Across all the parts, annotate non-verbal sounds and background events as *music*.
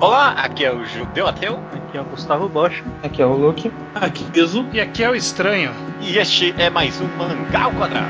Olá, aqui é o Judeu Ateu. Aqui é o Gustavo Bosch. Aqui é o Luke. Aqui é Piso. E aqui é o Estranho. E este é mais um Mangá ao Quadrado.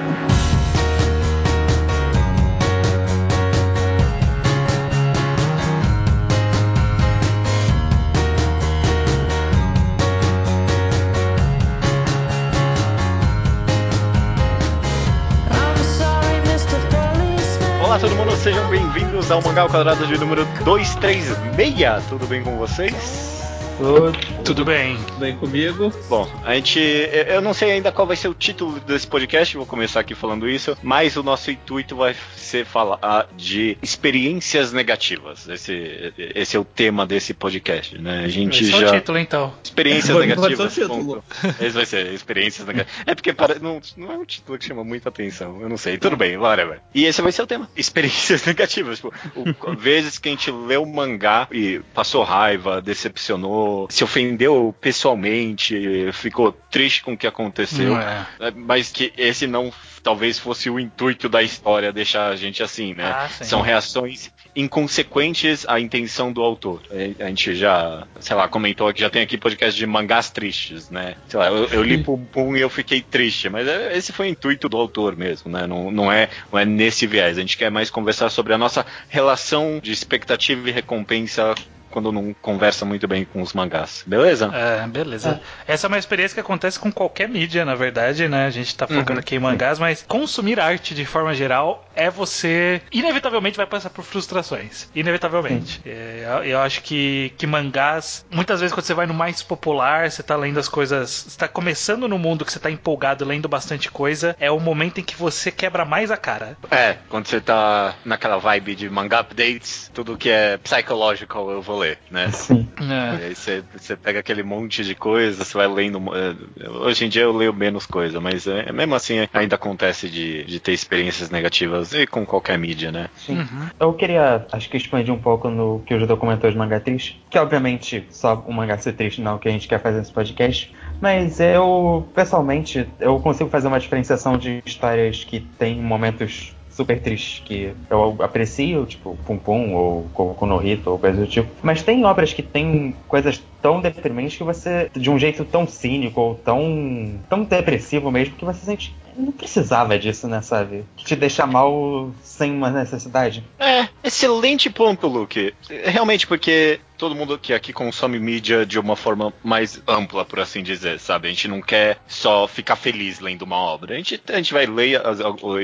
Sejam bem-vindos ao Mangá ao Quadrado de número 236. Tudo bem com vocês? Tudo. Tudo bem. Bem comigo. Bom, a gente. Eu não sei ainda qual vai ser o título desse podcast, vou começar aqui falando isso, mas o nosso intuito vai ser falar de experiências negativas. Esse, esse é o tema desse podcast, né? A gente Esse é já. o título, então. Experiências *laughs* negativas. título. *laughs* Esse vai ser experiências negativas. É porque para- não, não é um título que chama muita atenção. Eu não sei. Tudo bem, whatever. E esse vai ser o tema. Experiências *laughs* negativas. Tipo, o- vezes que a gente leu o mangá e passou raiva, decepcionou, se ofendeu pessoalmente, ficou triste com o que aconteceu. É. É, Mas que esse não talvez fosse o intuito da história deixar a gente assim, né? Ah. São reações inconsequentes à intenção do autor. A gente já, sei lá, comentou que já tem aqui podcast de mangás tristes, né? Sei lá, eu, eu li Pum Pum e eu fiquei triste, mas é- esse foi o intuito do autor mesmo, né? Não, não, é, não é nesse viés. A gente quer mais conversar sobre a nossa relação de expectativa e recompensa quando não conversa muito bem com os mangás. Beleza? É, beleza. Essa é uma experiência que acontece com qualquer mídia, na verdade, né? A gente tá focando Uhum. aqui em mangás, mas consumir arte de forma geral é você. Inevitavelmente vai passar por frustrações. Inevitavelmente. É, eu, acho que, que mangás, muitas vezes quando você vai no mais popular, você tá lendo as coisas. Você tá começando no mundo que você tá empolgado lendo bastante coisa, é o momento em que você quebra mais a cara. É, quando você tá naquela vibe de manga updates, tudo que é psychological eu vou ler, né? Sim. É. E aí você, você pega aquele monte de coisa, você vai lendo. é, Hoje em dia eu leio menos coisa, mas é, mesmo assim ainda acontece de, de ter experiências negativas e com qualquer mídia, né? Sim. Uhum. Eu queria, acho que expandir um pouco no que o Judeu comentou de mangá triste. Que obviamente só o mangá ser triste não é o que a gente quer fazer nesse podcast. Mas eu, pessoalmente, eu consigo fazer uma diferenciação de histórias que têm momentos super tristes que eu aprecio, tipo Pum Pum ou Koku no Hito ou coisa do tipo. Mas tem obras que têm coisas tão deprimentes que você, de um jeito tão cínico ou tão, tão depressivo mesmo, que você sente. Não precisava disso, né, sabe? Te deixar mal sem uma necessidade. É, excelente ponto, Luke. Realmente, porque todo mundo que aqui consome mídia de uma forma mais ampla, por assim dizer, sabe? A gente não quer só ficar feliz lendo uma obra. A gente, a gente vai ler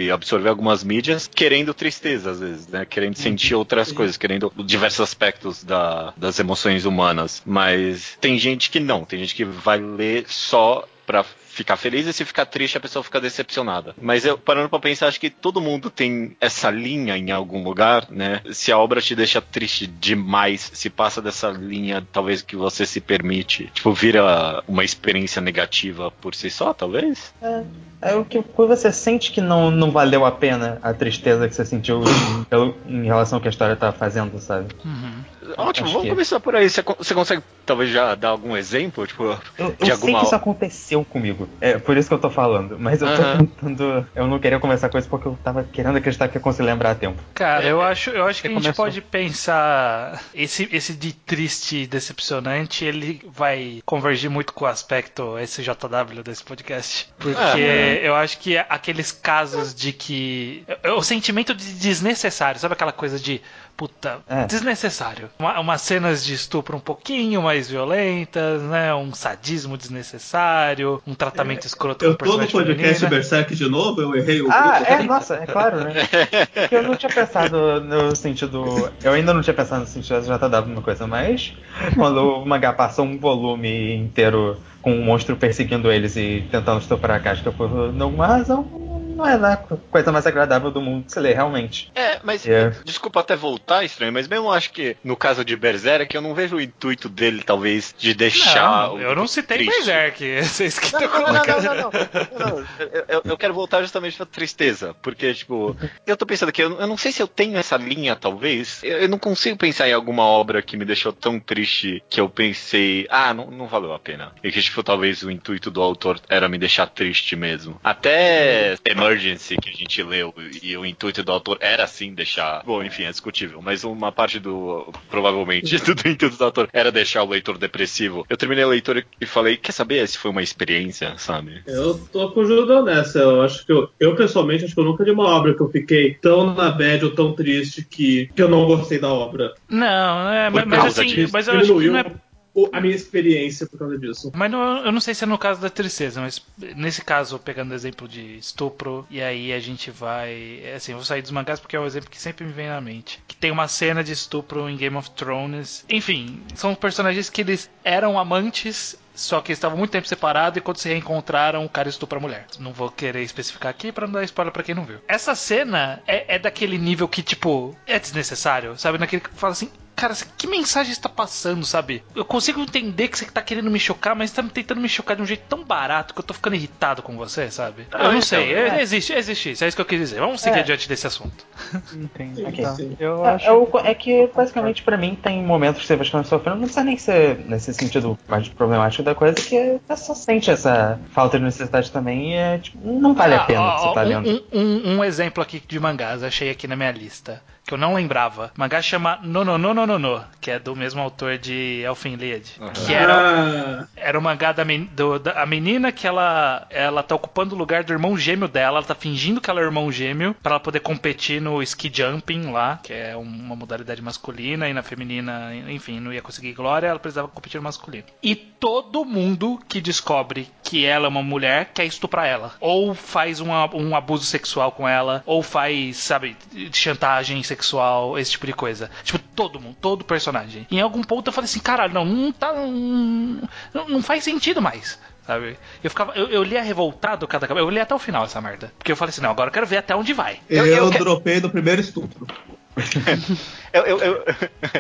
e absorver algumas mídias querendo tristeza, às vezes, né? Querendo sentir outras coisas, querendo diversos aspectos da- das emoções humanas. Mas tem gente que não, tem gente que vai ler só pra ficar feliz e se ficar triste a pessoa fica decepcionada. Mas eu parando pra pensar, acho que todo mundo tem essa linha em algum lugar, né? Se a obra te deixa triste demais, se passa dessa linha, talvez que você se permite, tipo, vira uma experiência negativa por si só, talvez? É o que quando você sente que não, não valeu a pena a tristeza que você sentiu em, pelo- em relação ao que a história tá fazendo, sabe? Uhum. Ótimo, vamos que- começar por aí. Você, co- você consegue talvez já dar algum exemplo, tipo, Eu, eu de sei alguma que isso aconteceu comigo. É por isso que eu tô falando. Mas eu tô Aham. tentando. Eu não queria começar com isso porque eu tava querendo acreditar que eu consigo lembrar a tempo. Cara, É, eu acho, eu acho que a gente começou. pode pensar esse, esse de triste e decepcionante, ele vai convergir muito com o aspecto SJW desse podcast. Porque Ah. eu acho que aqueles casos de que. é O sentimento de desnecessário, sabe aquela coisa de. Puta, É. desnecessário. Uma, umas cenas de estupro um pouquinho mais violentas, né? Um sadismo desnecessário, um tratamento escroto Eu com tô no personagem podcast feminina. Berserk de novo, eu errei o Ah, grupo. é, nossa, é claro, né? *laughs* Eu não tinha pensado no sentido. Eu ainda não tinha pensado no sentido SJW uma coisa, mas quando o mangá passa um volume inteiro com um monstro perseguindo eles e tentando estuprar a casca por alguma razão, não é a coisa mais agradável do mundo de se ler, realmente. É, mas É. desculpa até voltar, estranho, mas mesmo acho que no caso de Berserk, eu não vejo o intuito dele, talvez, de deixar. Não, o- eu não citei triste. Berserk. *laughs* Vocês que Não, estão não, não, não, colocando. não, não, não, não. Eu, eu- eu quero voltar justamente pra tristeza. Porque, tipo, eu tô pensando aqui, eu, eu não sei se eu tenho essa linha, talvez. Eu, eu não consigo pensar em alguma obra que me deixou tão triste que eu pensei, ah, não, não valeu a pena. E que, tipo, talvez o intuito do autor era me deixar triste mesmo. Até Emergency que a gente leu e o intuito do autor era assim deixar. Bom, enfim, é discutível, mas uma parte do. provavelmente *laughs* do, intuito do autor era deixar o leitor depressivo. Eu terminei a leitura e falei, quer saber se foi uma experiência, sabe? Eu tô com o Judão nessa. Eu acho que eu, eu, pessoalmente, acho que eu nunca li uma obra que eu fiquei tão na bad ou tão triste que, que eu não gostei da obra. Não, é, mas, causa assim, disso. mas eu acho que não é a minha experiência por causa disso. Mas não- eu não sei se é no caso da tristeza, mas nesse caso, pegando o exemplo de estupro, e aí a gente vai. é Assim, eu vou sair dos mangás porque é o exemplo que sempre me vem na mente. Que tem uma cena de estupro em Game of Thrones. Enfim, são personagens que eles eram amantes. Só que estavam muito tempo separados e quando se reencontraram, o cara estupra a mulher. Não vou querer especificar aqui pra não dar spoiler pra quem não viu. Essa cena é, é daquele nível que, tipo, é desnecessário, sabe? Naquele que fala assim, Cara, que mensagem está passando, sabe? Eu consigo entender que você tá querendo me chocar, mas tá tentando me chocar de um jeito tão barato que eu tô ficando irritado com você, sabe? Ah, eu não então, sei, é. é- existe, existe isso, é isso que eu quis dizer. Vamos seguir É. adiante desse assunto. *laughs* Entendi. Sim, Ok. sim. Eu É, acho. é o- é que, basicamente, pra mim, tem momentos que você vai ficando sofrendo, não precisa nem ser nesse sentido mais problemático da coisa, que você só sente essa falta de necessidade também e é, tipo, não vale a pena Ah, que você ó, tá um, lendo. um- um- um exemplo aqui de mangás, achei aqui na minha lista, que eu não lembrava. Mangá chama No No No No No No, que é do mesmo autor de Elfen Lied. Uhum. Que era, Ah, era o mangá da, men- do- da- a menina que ela, ela tá ocupando o lugar do irmão gêmeo dela, ela tá fingindo que ela é o irmão gêmeo, pra ela poder competir no ski jumping lá, que é uma modalidade masculina, e na feminina, enfim, não ia conseguir glória, ela precisava competir no masculino. E todo mundo que descobre que ela é uma mulher quer estuprar ela. Ou faz um, a- um abuso sexual com ela, ou faz, sabe, chantagem sexual, esse tipo de coisa. Tipo, todo mundo, todo personagem. Em algum ponto eu falei assim, caralho, não, não tá. Não, não faz sentido mais. Sabe? Eu ficava. Eu, eu lia revoltado cada Eu li até o final essa merda. Porque eu falei assim, não, agora eu quero ver até onde vai. eu, Eu- eu dropei no primeiro estupro. Eu, eu, eu,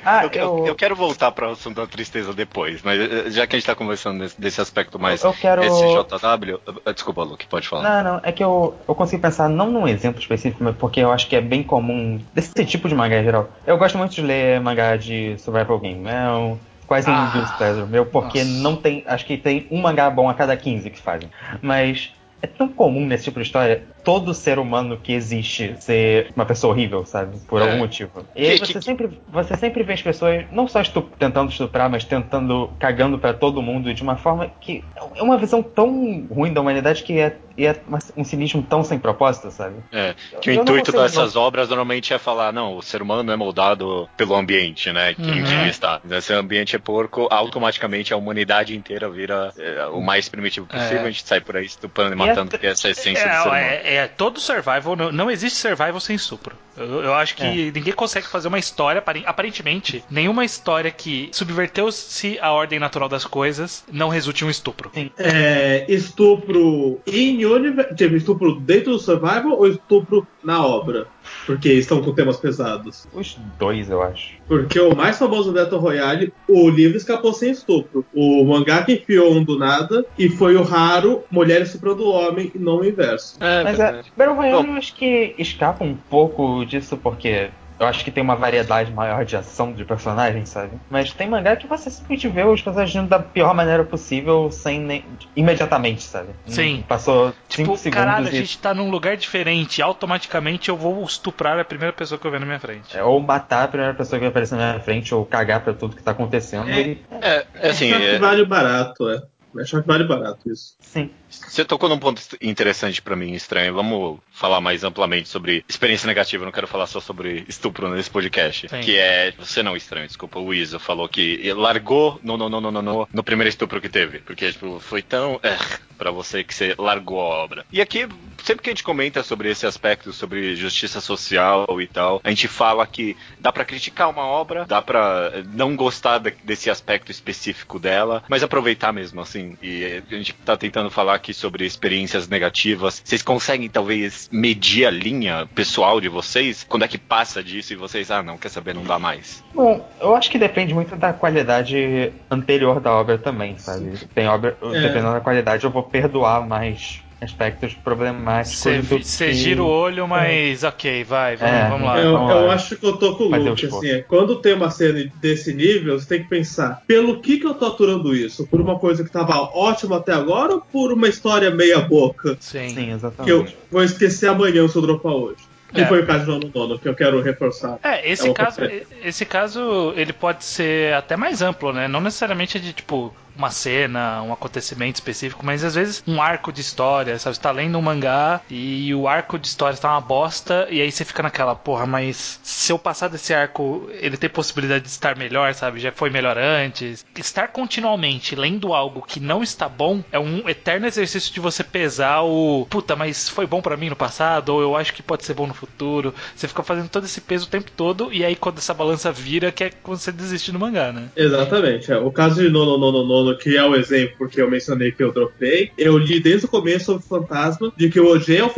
Ah, eu, eu- eu- eu quero voltar para o assunto da tristeza depois, mas eh, já que a gente tá conversando desse, desse aspecto mais Eu quero- SJW, eh, desculpa, Luke, pode falar. Não, não, é que eu, eu consigo pensar não num exemplo específico, mas porque eu acho que é bem comum desse tipo de mangá em geral. Eu gosto muito de ler mangá de survival game, é um, quase um Ah, guilty pleasure meu, porque nossa. não tem, acho que tem um mangá bom a cada 15 que fazem. Mas é tão comum nesse tipo de história todo ser humano que existe ser uma pessoa horrível, sabe? Por É. algum motivo. E aí você que- sempre, você sempre vê as pessoas não só estu- tentando estuprar, mas tentando cagando pra todo mundo de uma forma que é uma visão tão ruim da humanidade que é, e é um cinismo tão sem propósito, sabe? É, que o Eu não intuito dessas obras normalmente é falar, não, o ser humano é moldado pelo ambiente, né? Que, em que Uhum. ele está. Se o ambiente é porco, automaticamente a humanidade inteira vira é, o mais primitivo possível, É. a gente sai por aí estuprando e matando, é- porque essa é a essência do ser humano. É, é, é todo survival, não, não existe survival sem estupro. Eu, eu acho que ninguém consegue fazer uma história, apare- aparentemente, nenhuma história que subverteu-se a ordem natural das coisas não resulte em um estupro. É, estupro in universe. Tipo, estupro dentro do survival ou estupro na obra? Porque estão com temas pesados. Os dois, eu acho. Porque o mais famoso Battle Royale, o livro escapou sem estupro. O mangá que enfiou um do nada e foi o raro mulher estuprando o homem e não o inverso. É, Mas é. Battle Royale Bom. eu acho que escapa um pouco disso, porque eu acho que tem uma variedade maior de ação de personagens, sabe? Mas tem mangá que você simplesmente vê os personagens agindo da pior maneira possível, sem nem. imediatamente, sabe? Sim. Passou 5 Tipo, segundos caralho, a e. gente tá num lugar diferente, automaticamente eu vou estuprar a primeira pessoa que eu ver na minha frente. é, ou matar a primeira pessoa que vai aparecer na minha frente, ou cagar pra tudo que tá acontecendo. É. E, É, é assim, Acho que é, vale barato, é. Acho que vale barato isso. sim. Você tocou num ponto interessante pra mim, estranho. Vamos falar mais amplamente sobre experiência negativa. Eu não quero falar só sobre estupro nesse podcast. Sim. Que é. Você não estranho, desculpa. O Iso falou que largou no, no, no, no, no, no, no primeiro estupro que teve. Porque, tipo, foi tão. É, pra você que você largou a obra. E aqui, sempre que a gente comenta sobre esse aspecto, sobre justiça social e tal, a gente fala que dá pra criticar uma obra, dá pra não gostar desse aspecto específico dela, mas aproveitar mesmo, assim. E a gente tá tentando falar aqui sobre experiências negativas. Vocês conseguem, talvez, medir a linha pessoal de vocês? Quando é que passa disso e vocês, ah, não, quer saber, não dá mais? Bom, eu acho que depende muito da qualidade anterior da obra também, sabe? Tem obra. É. Dependendo da qualidade, eu vou perdoar mais aspectos problemáticos. Você que... gira o olho, mas é. ok, vai, vamos, é, vamos lá. Eu, vamos eu lá. acho que eu tô com o Luke, assim, é, quando tem uma cena desse nível, você tem que pensar, pelo que que eu tô aturando isso? Por uma coisa que tava ótima até agora ou por uma história meia boca? Sim, Sim exatamente. Que eu vou esquecer amanhã se eu dropar hoje. Que é. foi o caso do ano nono, que eu quero reforçar. É, esse é caso, esse caso, ele pode ser até mais amplo, né? Não necessariamente de tipo uma cena, um acontecimento específico, mas às vezes um arco de história, sabe? Você tá lendo um mangá e o arco de história tá uma bosta, e aí você fica naquela, porra, mas se eu passar desse arco, ele tem possibilidade de estar melhor, sabe? Já foi melhor antes. Estar continuamente lendo algo que não está bom é um eterno exercício de você pesar o, puta, mas foi bom para mim no passado, ou eu acho que pode ser bom no futuro. Você fica fazendo todo esse peso o tempo todo, e aí quando essa balança vira, que é quando você desiste do mangá, né? Exatamente. É. O caso de Nono Nono Nono que é o exemplo porque eu mencionei que eu dropei, eu li desde o começo sobre o fantasma de que o OG é o.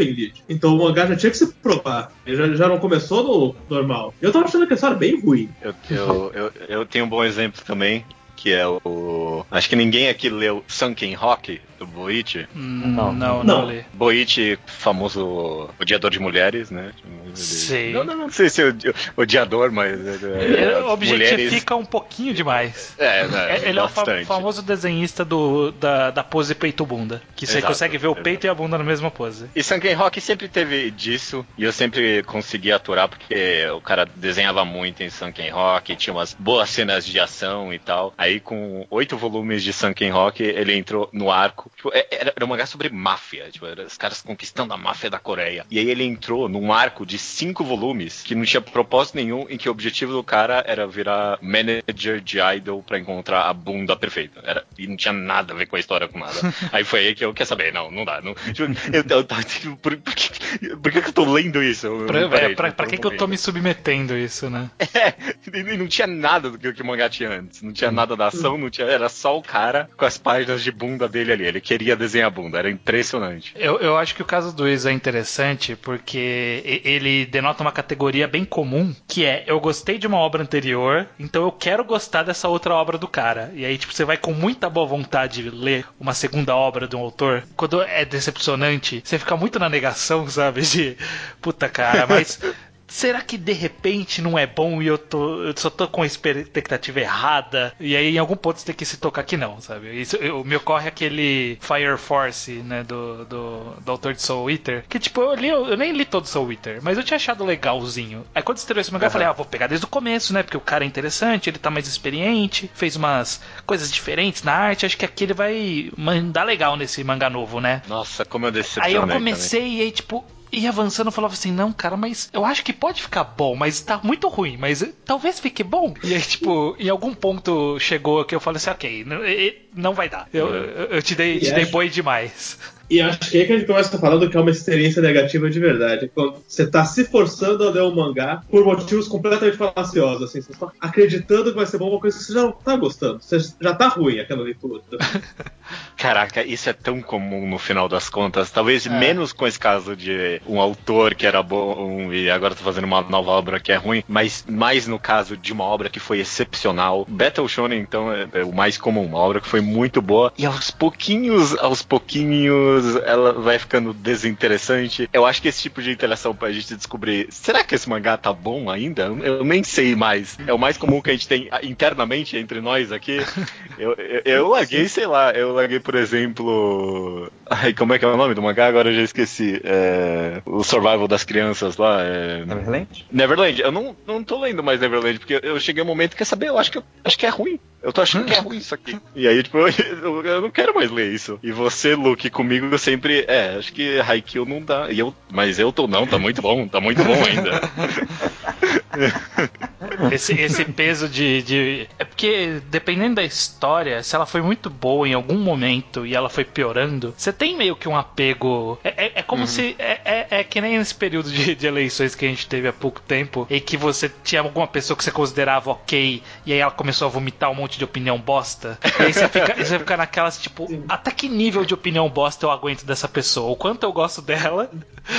Então o mangá já tinha que se provar. Ele já, já não começou no normal. Eu tava achando que a história bem ruim. Eu, eu, eu, eu tenho um bom exemplo também, que é o. Acho que ninguém aqui leu Sunken Rock, do Boichi. Não, não, não, não Boichi, famoso odiador de mulheres, né? Sim. Não, não, não sei se é odiador, mas. É, é objetifica mulheres... um pouquinho demais. É, né, é Ele bastante. é o famoso desenhista do, da, da pose peito-bunda. Que você exato, consegue ver o exato. peito e a bunda na mesma pose. E Sunken Rock sempre teve disso, e eu sempre consegui aturar, porque o cara desenhava muito em Sunken Rock, tinha umas boas cenas de ação e tal. Aí, com oito volumes de Sunken Rock, ele entrou no arco Tipo, é, era, era um mangá sobre máfia. Tipo, era os caras conquistando a máfia da Coreia. E aí ele entrou num arco de cinco volumes que não tinha propósito nenhum, em que o objetivo do cara era virar manager de idol para encontrar a bunda perfeita. Era, e não tinha nada a ver com a história, com nada. *laughs* aí foi aí que eu quer saber, não, não dá. Não, tipo, eu, eu, eu, tipo, por, por, que, por que eu tô lendo isso? Pra, parei, é, pra, pra que, que eu tô me submetendo isso, né? *laughs* É, e não tinha nada do que, que o mangá tinha antes. Não tinha nada da ação, não tinha, era só o cara com as páginas de bunda dele ali. Ele ele queria desenhar bunda, era impressionante. Eu, eu acho que o caso do Isa é interessante porque ele denota uma categoria bem comum, que é eu gostei de uma obra anterior, então eu quero gostar dessa outra obra do cara. E aí, tipo, você vai com muita boa vontade ler uma segunda obra de um autor. Quando é decepcionante, você fica muito na negação, *laughs* sabe? De puta cara, mas será que de repente não é bom e eu, tô, eu só tô com a expectativa errada? E aí em algum ponto você tem que se tocar que não, sabe? Isso eu, me ocorre aquele Fire Force, né, do, do, do autor de Soul Eater, que tipo, eu, li, eu nem li todo Soul Eater, mas eu tinha achado legalzinho. Aí quando estreou esse mangá, uhum. eu falei, ah, vou pegar desde o começo, né, porque o cara é interessante, ele tá mais experiente, fez umas coisas diferentes na arte, acho que aqui ele vai mandar legal nesse mangá novo, né? Nossa, como eu decepcionei Aí eu comecei também. e aí, tipo, e avançando, eu falava assim: não, cara, mas eu acho que pode ficar bom, mas tá muito ruim, mas talvez fique bom. E aí, tipo, em algum ponto chegou que eu falei assim: ok, não vai dar. Eu, eu, eu te dei, te dei boi demais. E acho que aí que a gente começa falando que é uma experiência negativa de verdade. Quando você tá se forçando a ler um mangá por motivos completamente falaciosos. Assim, você está acreditando que vai ser bom uma coisa que você já não tá gostando. Você já tá ruim aquela leitura. *laughs* Caraca, isso é tão comum no final das contas. Talvez é. menos com esse caso de um autor que era bom e agora tá fazendo uma nova obra que é ruim, mas mais no caso de uma obra que foi excepcional. Battle Shonen, então, é, é o mais comum. Uma obra que foi muito boa e aos pouquinhos, aos pouquinhos ela vai ficando desinteressante. Eu acho que esse tipo de interação pra gente descobrir, será que esse mangá tá bom ainda? Eu nem sei mais. É o mais comum que a gente tem internamente entre nós aqui. *laughs* Eu, eu, eu larguei, sei lá, eu larguei, por exemplo. Ai, como é que é o nome do mangá? Agora eu já esqueci. É... O Survival das Crianças lá. É... Neverland? Neverland. Eu não, não tô lendo mais Neverland, porque eu cheguei um momento que quer saber, eu acho que, acho que é ruim. Eu tô achando que é ruim isso aqui. E aí, tipo, *laughs* eu, eu não quero mais ler isso. E você, Luke, comigo eu sempre. É, acho que Haikyuu não dá. E eu, mas eu tô, não, tá muito bom, tá muito bom ainda. *laughs* *laughs* esse, esse peso de, de. É porque, dependendo da história, se ela foi muito boa em algum momento e ela foi piorando, você tem meio que um apego. É, é, é como uhum. se. É, é, é, que nem nesse período de, de, eleições que a gente teve há pouco tempo, em que você tinha alguma pessoa que você considerava ok, e aí ela começou a vomitar um monte de opinião bosta. E aí você fica, você fica naquelas, tipo, Sim. até que nível de opinião bosta eu aguento dessa pessoa? O quanto eu gosto dela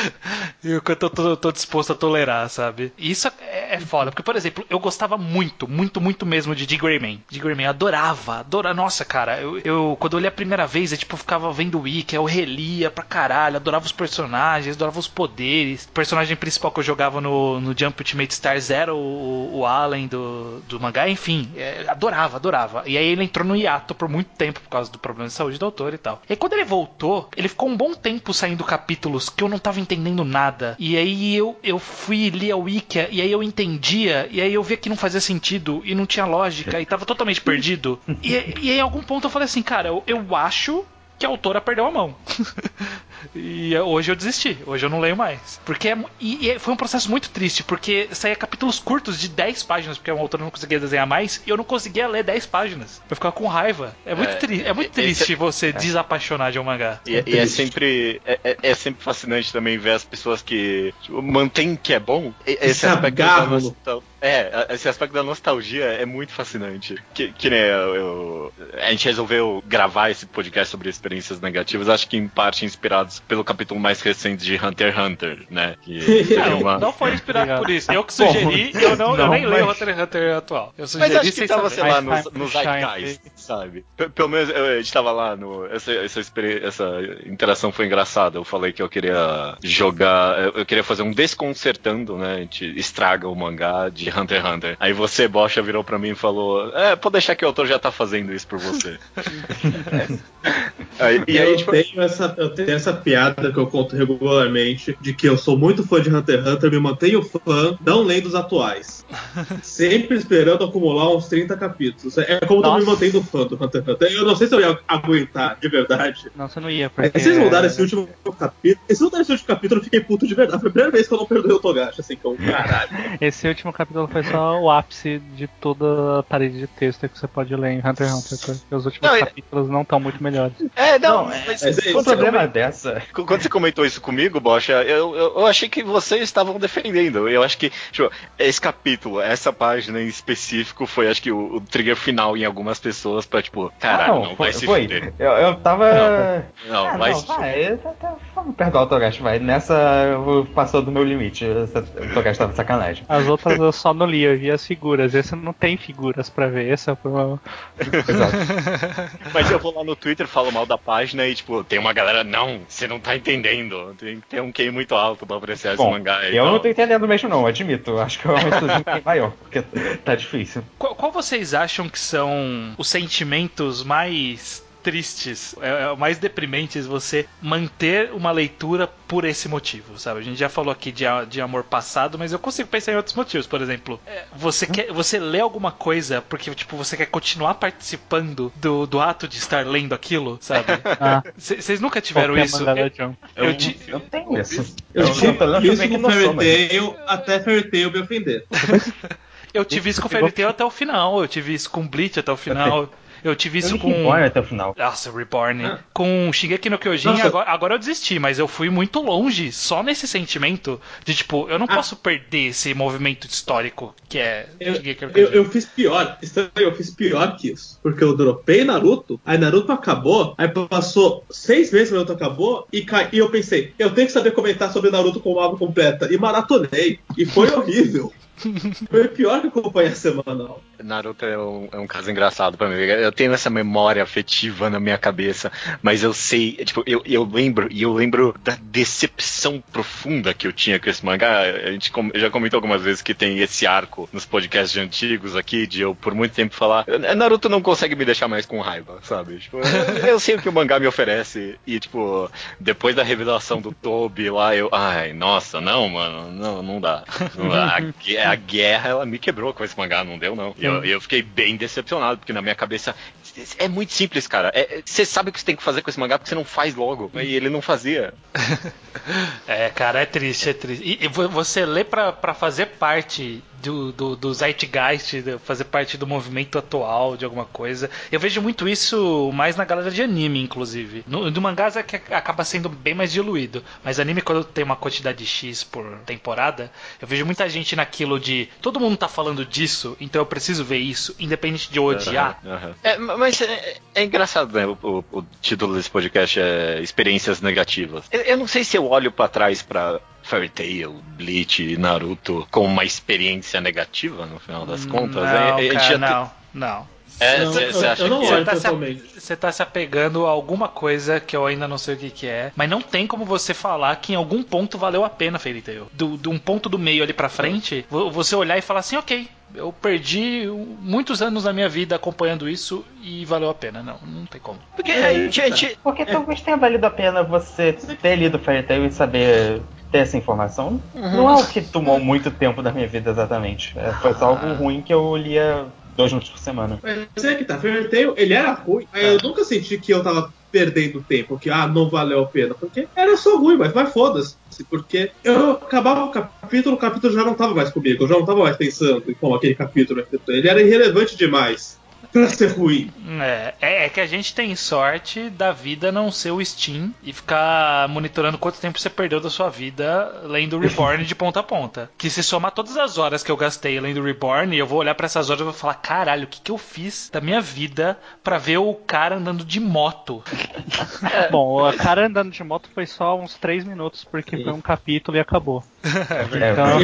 *laughs* e o quanto eu tô, tô disposto a tolerar, sabe? Isso é foda. Porque, por exemplo, eu gostava muito, muito, muito mesmo de Dick Grayman. Dick Grayman, eu adorava, adorava. Nossa, cara, eu, eu quando eu li a primeira vez, eu tipo, ficava vendo o Wiki, eu relia pra caralho, adorava os personagens, adorava os poderes. O personagem principal que eu jogava no, no Jump Ultimate Stars era o, o Allen do, do mangá, enfim, é, adorava, adorava. E aí ele entrou no hiato por muito tempo por causa do problema de saúde do autor e tal. E aí, quando ele voltou, ele ficou um bom tempo saindo capítulos que eu não tava entendendo nada. E aí eu, eu fui lia a Wiki e aí eu entendia, e aí eu via que não fazia sentido e não tinha lógica e tava totalmente perdido. E, e em algum ponto eu falei assim, cara, eu, eu acho que a autora perdeu a mão. *laughs* e hoje eu desisti, hoje eu não leio mais. Porque é, e, e foi um processo muito triste, porque saía capítulos curtos de 10 páginas, porque a autora não conseguia desenhar mais, e eu não conseguia ler 10 páginas. Eu ficava com raiva. É muito, é, tri é muito triste esse, você é. desapaixonar de um mangá. E, é e é sempre é, é, é, sempre fascinante também ver as pessoas que tipo, mantêm que é bom. Esse aspecto da nostalgia. É, esse aspecto da nostalgia é muito fascinante. Que, que nem eu, eu, a gente resolveu gravar esse podcast sobre experiências negativas, acho que em parte inspirados pelo capítulo mais recente de Hunter x Hunter, né? Que *laughs* não, uma... não foi inspirado por isso. Eu que sugeri, eu, não, não, eu nem mas... leio Hunter x Hunter atual. Eu sugeri mas acho que tava, sei lá, no, no Zeitgeist, sabe? Pelo menos a gente tava lá no. Essa, essa, essa interação foi engraçada. Eu falei que eu queria jogar. Eu queria fazer um desconcertando, né? A gente estraga o mangá de Hunter x Hunter. Aí você, Bocha, virou pra mim e falou: É, pode deixar que o autor já tá fazendo isso por você. *laughs* aí, e aí, eu, tipo... tenho essa, eu tenho essa piada que eu conto regularmente de que eu sou muito fã de Hunter x Hunter, me mantenho fã, não lendo os atuais. *laughs* Sempre esperando acumular uns 30 capítulos. É como Nossa. eu me mantendo fã do Hunter x Hunter. Eu não sei se eu ia aguentar, de verdade. Não, você não ia, porque... Vocês mudaram esse último capítulo. Esse mudaram esse último capítulo, eu fiquei puto de verdade. Foi a primeira vez que eu não perdoei o Togashi, assim, que eu, caralho. *laughs* Esse último capítulo foi só o ápice de toda a parede de texto que você pode ler em Hunter x Hunter. Os últimos não, capítulos não estão muito melhores. É, não, não mas, mas é, o problema dessa. Quando você comentou isso comigo, Bocha, eu, eu, eu, achei que vocês estavam defendendo. Eu acho que tipo, esse capítulo, essa página em específico, foi acho que o, o trigger final em algumas pessoas pra, tipo, caralho, ah, não, não, foi, vai se foi. fuder. Eu, eu tava. Não, não ah, vai não, vai. Vamos perdoar o Togashi, vai. Nessa passou do meu limite. O Togashi tava de sacanagem. As outras eu só não li, eu vi as figuras. Esse não tem figuras pra ver, esse é o problema. Exato. *laughs* Mas eu vou lá no Twitter, falo mal da página e, tipo, tem uma galera, não, você não tá entendendo. Tem que ter um QI muito alto pra apreciar Bom, esse mangá. Eu não tô entendendo mesmo, não, admito. Acho que é uma estudinho maior, porque tá difícil. Qual, qual vocês acham que são os sentimentos mais tristes, é, é, mais deprimentes você manter uma leitura por esse motivo, sabe? A gente já falou aqui de, de amor passado, mas eu consigo pensar em outros motivos. Por exemplo, é, você quer, você lê alguma coisa porque tipo você quer continuar participando do, do ato de estar lendo aquilo, sabe? *laughs* Vocês ah. nunca tiveram isso? Eu, eu, ti, eu, tenho isso. Eu, eu tive isso com Fairy Tail até Fairy Tail me ofender. Eu tive isso com Fairy Tail até o final, eu tive isso com Bleach até o final. Eu tive isso com. Reborn até o final. Nossa, Reborn. Ah. Com Shingeki no Kyojin, agora, agora, eu desisti, mas eu fui muito longe só nesse sentimento de tipo, eu não ah. posso perder esse movimento histórico que é eu, Shingeki no Kyojin. Eu, eu fiz pior, eu fiz pior que isso. Porque eu dropei Naruto, aí Naruto acabou, aí passou seis meses Naruto acabou, e, e eu pensei, eu tenho que saber comentar sobre Naruto com obra completa. E maratonei. E foi horrível. *laughs* Foi pior que eu acompanhei a semanal. Naruto é um, é um, caso engraçado pra mim. Eu tenho essa memória afetiva na minha cabeça, mas eu sei, tipo, eu, eu lembro, e eu lembro da decepção profunda que eu tinha com esse mangá. A gente já comentou algumas vezes que tem esse arco nos podcasts antigos aqui, de eu por muito tempo falar, Naruto não consegue me deixar mais com raiva, sabe? Tipo, eu, eu sei o que o mangá me oferece, e tipo, depois da revelação do Toby lá, eu, ai, nossa, não, mano, não, não dá. Não dá. A guerra, ela me quebrou com esse mangá, não deu, não. E eu, eu fiquei bem decepcionado, porque na minha cabeça é muito simples, cara. É, você sabe o que você tem que fazer com esse mangá porque você não faz logo. E ele não fazia. *laughs* é, cara, é triste, é triste. E, e você lê pra, pra fazer parte do, do, do Zeitgeist, fazer parte do movimento atual de alguma coisa. Eu vejo muito isso mais na galera de anime, inclusive. No, do mangás é que acaba sendo bem mais diluído. Mas anime, quando tem uma quantidade X por temporada, eu vejo muita gente naquilo de todo mundo tá falando disso, então eu preciso ver isso, independente de eu odiar. Uhum, uhum. É, mas é, é engraçado, né? O, o, o, título desse podcast é Experiências Negativas. Eu, eu não sei se eu olho para trás para Fairy Tail, Bleach, Naruto com uma experiência negativa no final das contas. Não, é, cara, não, não. É, você acha eu não que você tá, se, tá se apegando a alguma coisa que eu ainda não sei o que, que é, mas não tem como você falar que em algum ponto valeu a pena Fairy Tail. Do, de um ponto do meio ali pra frente, você olhar e falar assim, ok, eu perdi muitos anos da minha vida acompanhando isso e valeu a pena. Não, não tem como. Porque, é, gente, porque talvez tenha valido a pena você ter lido Fairy Tail e saber ter essa informação. Uhum. Não é o que tomou muito tempo da minha vida exatamente. É, foi só algo ah. ruim que eu lia dois minutos por semana. Mas é que tá, Fairy Tail, ele era ruim, mas eu nunca senti que eu tava perdendo tempo, que ah, não valeu a pena, porque era só ruim, mas vai foda-se, porque eu acabava o capítulo, o capítulo já não tava mais comigo, eu já não tava mais pensando em como aquele capítulo, ele era irrelevante demais pra ser ruim. É, é, é, que a gente tem sorte da vida não ser o Steam e ficar monitorando quanto tempo você perdeu da sua vida lendo Reborn de ponta a ponta. Que se somar todas as horas que eu gastei lendo Reborn, eu vou olhar para essas horas e vou falar: caralho, o que, que eu fiz da minha vida para ver o cara andando de moto? *laughs* Bom, o cara andando de moto foi só uns 3 minutos, porque Sim. foi um capítulo e acabou. É, então,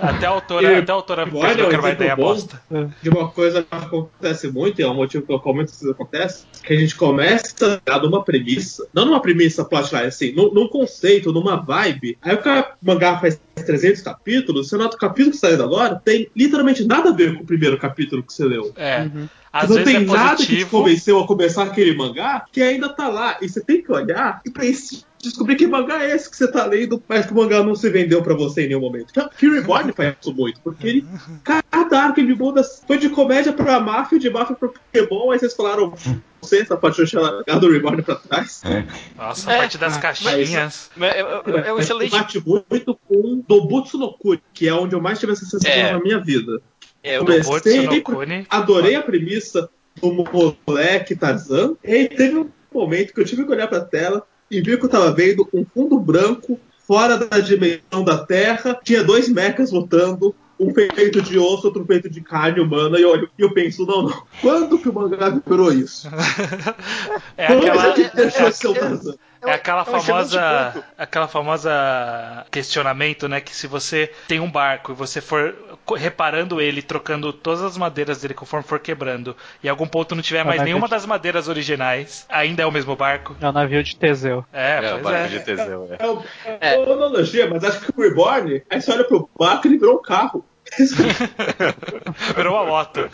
até a autora, até a autora percebeu que era uma ideia bosta. De uma coisa que acontece muito, e é um motivo que eu comento que isso acontece, que a gente começa a numa premissa, não numa premissa plotline, assim, num, num, conceito, numa vibe. Aí o cara, mangá faz 300 capítulos, você nota o capítulo que está lendo agora tem literalmente nada a ver com o primeiro capítulo que você leu. É. Uhum. Às não tem é nada que te convenceu a começar aquele mangá que ainda tá lá. E você tem que olhar e pensar descobrir que mangá é esse que você tá lendo, mas que o mangá não se vendeu para você em nenhum momento. Que Reborn faz isso muito, porque ele, cada arco ele muda, foi de comédia pra máfia, de máfia pra Pokémon, aí vocês falaram, você, essa parte do do Reborn pra trás. É. Nossa, a parte das caixinhas. Mas, é, é, é um excelente... Bate muito com Dobutsu no Kuni, que é onde eu mais tive essa sensação é. na minha vida. É, Comecei, no Kuni. adorei a premissa do moleque Tarzan, e aí teve um momento que eu tive que olhar pra tela, e vi que eu tava vendo um fundo branco fora da dimensão da Terra, tinha dois mechas lutando, um feito de osso, outro feito de carne humana, e eu olho e eu penso, não, não. Quando que o mangá virou isso? *laughs* é aquela. É, é, é aquela famosa, aquela famosa questionamento, né, que se você tem um barco e você for reparando ele, trocando todas as madeiras dele conforme for quebrando, e em algum ponto não tiver é mais nenhuma de... das madeiras originais, ainda é o mesmo barco. É o navio de Teseu. É, é o barco é. de Teseu. É, é, é, é uma analogia, mas acho que o Reborn, aí você olha pro barco e ele virou um carro. *laughs* Virou uma moto.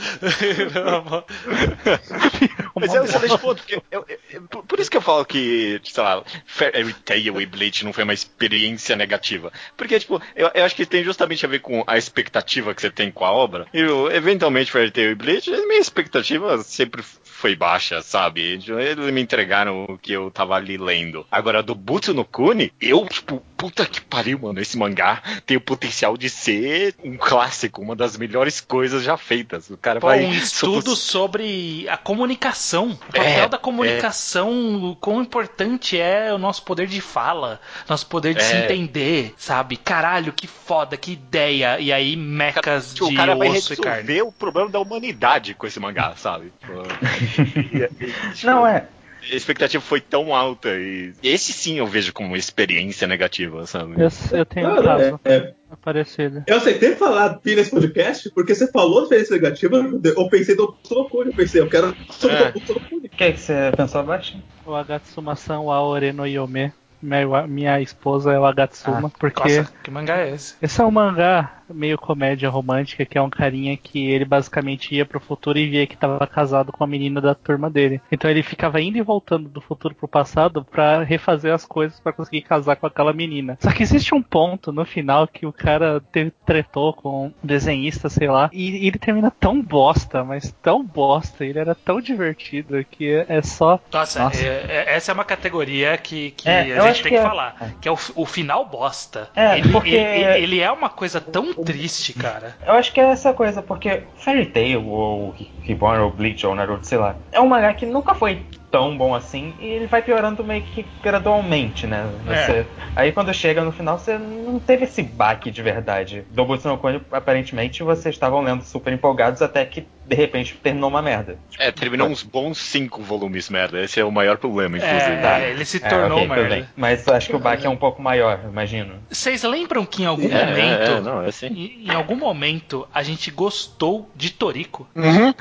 Virou uma moto. *laughs* Mas é um excelente ponto, porque eu, eu, por isso que eu falo que, sei lá, Fairy Tail e Bleach não foi uma experiência negativa. Porque, tipo, eu, eu, acho que tem justamente a ver com a expectativa que você tem com a obra. E, eventualmente, Fairy Tail e Bleach, minha expectativa sempre foi baixa, sabe? Eles me entregaram o que eu tava ali lendo. Agora, do Butsu no Kuni, eu, tipo, puta que pariu, mano. Esse mangá tem o potencial de ser um clássico, uma das melhores coisas já feitas. O cara Pô, vai. Um estudo sobre a comunicação. O papel é, da comunicação, é. quão importante é o nosso poder de fala, nosso poder de é. se entender, sabe? Caralho, que foda, que ideia. E aí, mecas de o cara vai osso e carne. o problema da humanidade com esse mangá, sabe? *laughs* *laughs* Não é. A expectativa foi tão alta e esse sim eu vejo como experiência negativa, sabe? Eu, eu tenho um caso é, é. parecido. Eu aceitei falar aqui nesse podcast porque você falou experiência negativa, eu pensei do Tokuri, eu pensei, eu quero sobre é. o O que, é que você pensou abaixo? O Agatsumação Aore no Yome. Minha, minha esposa é o Agatsuma, ah, porque. Nossa, que mangá é esse? Esse é um mangá meio comédia romântica, que é um carinha que ele basicamente ia pro futuro e via que estava casado com a menina da turma dele. Então ele ficava indo e voltando do futuro pro passado para refazer as coisas para conseguir casar com aquela menina. Só que existe um ponto no final que o cara teve, tretou com um desenhista, sei lá, e, e ele termina tão bosta, mas tão bosta, ele era tão divertido que é só. Nossa, Nossa. É, é, essa é uma categoria que, que é, a gente acho tem que que, é- falar. é. Que é o, o final bosta. É, ele, porque- ele, ele é uma coisa tão triste, cara. Eu acho que é essa coisa, porque Fairy Tail, ou Reborn, ou Bleach, ou Naruto, sei lá, é um mangá que nunca foi tão bom assim, e ele vai piorando meio que gradualmente, né? Você- Aí quando chega no final, você não teve esse baque de verdade. Dobutsu no Kone, aparentemente, vocês estavam lendo super empolgados até que, de repente, terminou uma merda. É, terminou uns bons cinco volumes, merda. Esse é o maior problema, inclusive. É, ele se É, tornou ok, tudo merda. bem. Mas eu acho que o baque é um pouco maior, imagino. Vocês lembram que em algum É, momento. é, é, não, é assim. em, em algum momento a gente gostou de Toriko. Uhum.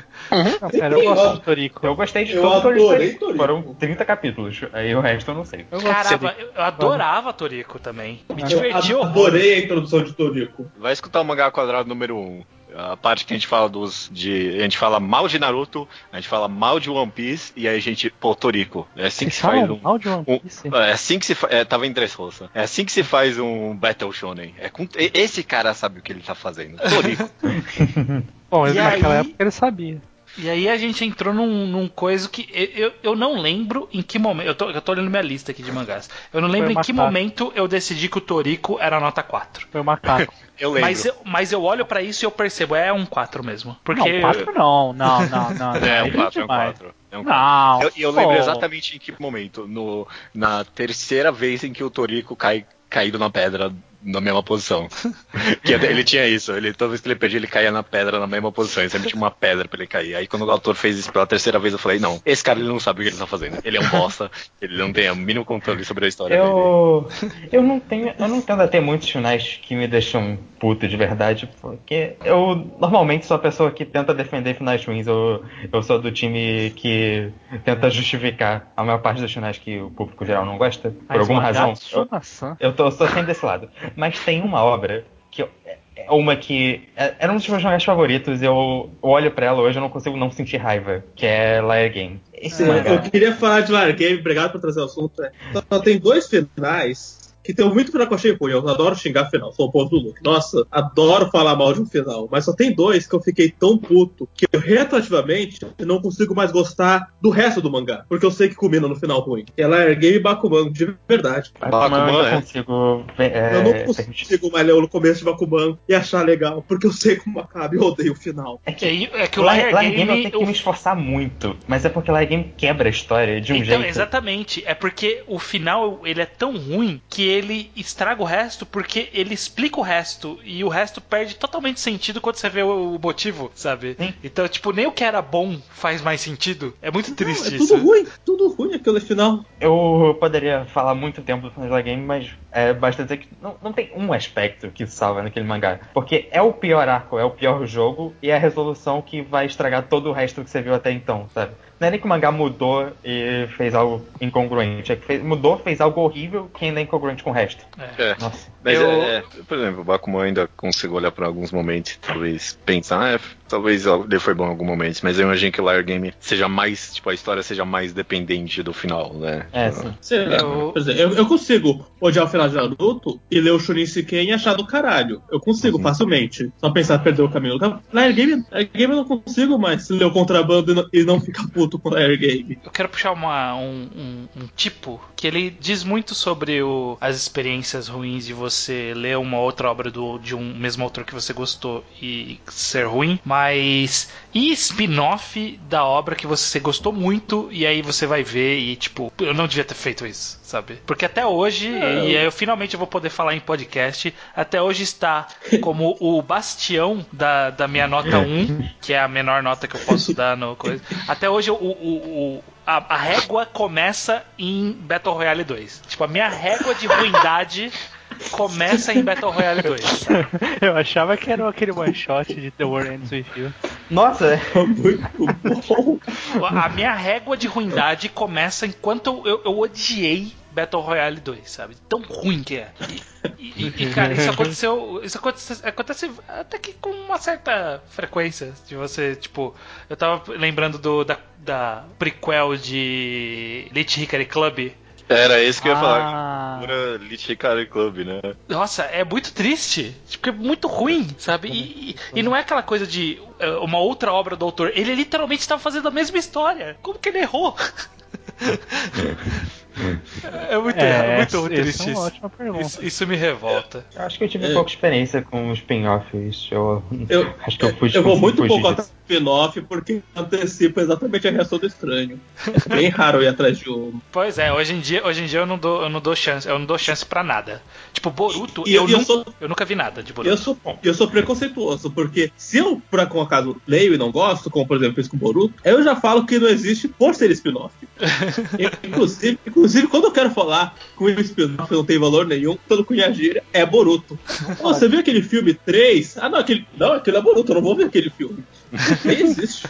Não, pera, eu gosto do Toriko. Eu gostei de Eu adorei Toriko. Toriko. Foram 30 capítulos. Aí o resto eu não sei. Eu Caramba, eu, adorava Toriko também. Me diverti Eu adorei a introdução de Toriko. Vai escutar o mangá quadrado número 1. Um. A parte que a gente fala dos. De, a gente fala mal de Naruto, a gente fala mal de One Piece e aí a gente. Pô, Toriko. É assim que se faz um. mal de One um- Piece? é assim que se faz. É, tava em Dressrosa. É assim que se faz um Battle Shonen. É com, esse cara sabe o que ele tá fazendo. Toriko. *laughs* Bom, E naquela aí- época ele sabia. E aí a gente entrou num, num coisa que eu, eu, não lembro em que momento. Eu tô, eu tô olhando minha lista aqui de mangás. Eu não lembro em que momento eu decidi que o Toriko era nota 4. Foi o macaco. *laughs* Eu lembro. Mas eu, mas eu olho pra isso e eu percebo, é um 4 mesmo. Porque. Não, 4 não, não, não, não. *laughs* É, um aí 4, é um demais. 4. É um Não, Eu, e eu lembro exatamente em que momento. No, na terceira vez em que o Toriko cai caído na pedra na mesma posição. *laughs* que ele tinha isso, ele, toda vez que ele perdia, ele caía na pedra na mesma posição. Ele sempre tinha uma pedra pra ele cair. Aí quando o autor fez isso pela terceira vez, eu falei, não, esse cara ele não sabe o que ele tá fazendo. Ele é um bosta, *laughs* ele não tem o mínimo controle sobre a história dele. Eu, *laughs* eu não tenho, eu não tendo a ter muitos finais que me deixam puto de verdade, porque eu normalmente sou a pessoa que tenta defender finais ruins, eu, eu sou do time que tenta justificar a maior parte dos finais que o público geral não gosta, por Mas alguma razão. Eu, eu tô, eu tô sempre desse lado. Mas tem uma obra que eu- é é uma que é- era um dos meus mangás favoritos, eu olho pra ela hoje eu não consigo não sentir raiva, que é Liar Game. Esse É, mangá. eu queria falar de Liar Game, obrigado por trazer o assunto. Só, só tem dois finais que tem muito final que eu achei ruim. Eu adoro xingar final, sou o povo do Luke. Nossa, adoro falar mal de um final. Mas só tem dois que eu fiquei tão puto que eu retroativamente não consigo mais gostar do resto do mangá. Porque eu sei que combina no final ruim. Que é Game e Bakuman, de verdade. Bakuman eu Bakuman, é. consigo é, eu não permitir. consigo mais ler o começo de Bakuman e achar legal. Porque eu sei como acaba e eu odeio o final. É É, que que- é que o Liar, Game. Game eu tenho que o- me esforçar muito, mas é porque Liar Game quebra a história de um então, jeito. exatamente. É porque o final ele é tão ruim que ele estraga o resto porque ele explica o resto e o resto perde totalmente sentido quando você vê o, o motivo, sabe? Sim. Então, tipo, nem o que era bom faz mais sentido. É muito triste é isso. tudo ruim, tudo ruim aquele final. Eu poderia falar muito tempo do Liar Game, mas é, basta dizer que não, não tem um aspecto que salva naquele mangá. Porque é o pior arco, é o pior jogo e é a resolução que vai estragar todo o resto que você viu até então, sabe? Não é nem que o mangá mudou e fez algo incongruente, é que fez- mudou, fez algo horrível que ainda é incongruente com o resto. É. Nossa. Mas Eu- é, é, por exemplo, o Bakuman ainda consigo olhar por alguns momentos, talvez pensar, ah, é, talvez ele foi bom em algum momento, mas eu imagino que o Liar Game seja mais, tipo, a história seja mais dependente do final, né? É, sim. Eu- Por exemplo, eu, eu consigo odiar o final de Naruto e ler o Shunin Shiken e achar do caralho. Eu consigo Uhum. facilmente. Só pensar perder o caminho. Liar Game, Liar Game eu não consigo mais ler o contrabando e não, e não ficar puto Game. Eu quero puxar uma- um, um- um tipo que ele diz muito sobre o- as experiências ruins de você ler uma outra obra do- de um mesmo autor que você gostou e ser ruim, mas e spin-off da obra que você gostou muito e aí você vai ver e tipo, eu não devia ter feito isso, sabe? Porque até hoje, e aí eu finalmente vou poder falar em podcast, até hoje está como o bastião da, da minha nota 1, *laughs* que é a menor nota que eu posso dar no coisa. Até hoje o, o- o- a, a régua começa em Battle Royale 2. Tipo, a minha régua de ruindade *laughs* começa em Battle Royale 2. *laughs* Eu achava que era aquele one shot de The War Ends With You. Nossa, Muito *laughs* bom. A minha régua de ruindade começa enquanto eu, eu odiei Battle Royale 2, sabe? Tão ruim que é. E, e- e, cara, isso aconteceu. Isso acontece, acontece até que com uma certa frequência. De você, tipo. Eu tava lembrando do, da, da prequel de Lich Hickory Club. Era esse que eu ia falar. Ah, Pura Lich Hikari Club, né? Nossa, é muito triste. Tipo, é muito ruim, sabe? E, e- e não é aquela coisa de eh, uma outra obra do autor. Ele literalmente estava fazendo a mesma história. Como que ele errou? *laughs* É muito, É, é, muito essa triste é uma isso. ótima pergunta. Isso, isso me revolta. Eu acho que eu tive É. pouca experiência com os spin-offs. Eu, Eu, acho que eu fui eu vou muito pouco disso. atrás do spin-off porque antecipa exatamente a reação do estranho. É bem raro eu ir atrás de um. Pois é, hoje em dia, hoje em dia eu não dou, eu não dou chance, eu não dou chance para nada. Tipo, Boruto, E eu, eu- e eu sou- eu nunca vi nada de Eu Boruto. sou, eu sou preconceituoso, porque se eu, por um acaso, leio e não gosto, como por exemplo fiz com o Boruto, eu já falo que não existe por ser spin-off. *laughs* inclusive, inclusive, quando eu quero falar que o spin-off não tem valor nenhum, pelo Cunhagíria, é Boruto. Ó, você viu aquele filme 3? Ah, não, aquele, não, aquele é Boruto, eu não vou ver aquele filme. Nem existe.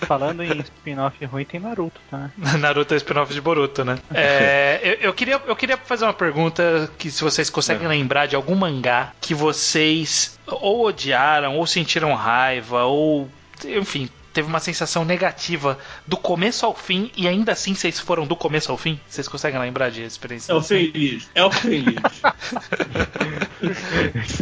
Falando em spin-off ruim, tem Naruto, tá? *laughs* Naruto é spin-off de Boruto, né? *laughs* É, eu, eu queria, eu queria fazer uma pergunta que se vocês conseguem lembrar de algum mangá que vocês ou odiaram, ou sentiram raiva, ou enfim, teve uma sensação negativa do começo ao fim e ainda assim vocês foram do começo ao fim? Vocês conseguem lembrar de experiência? É o assim? feliz. É o feliz. *laughs*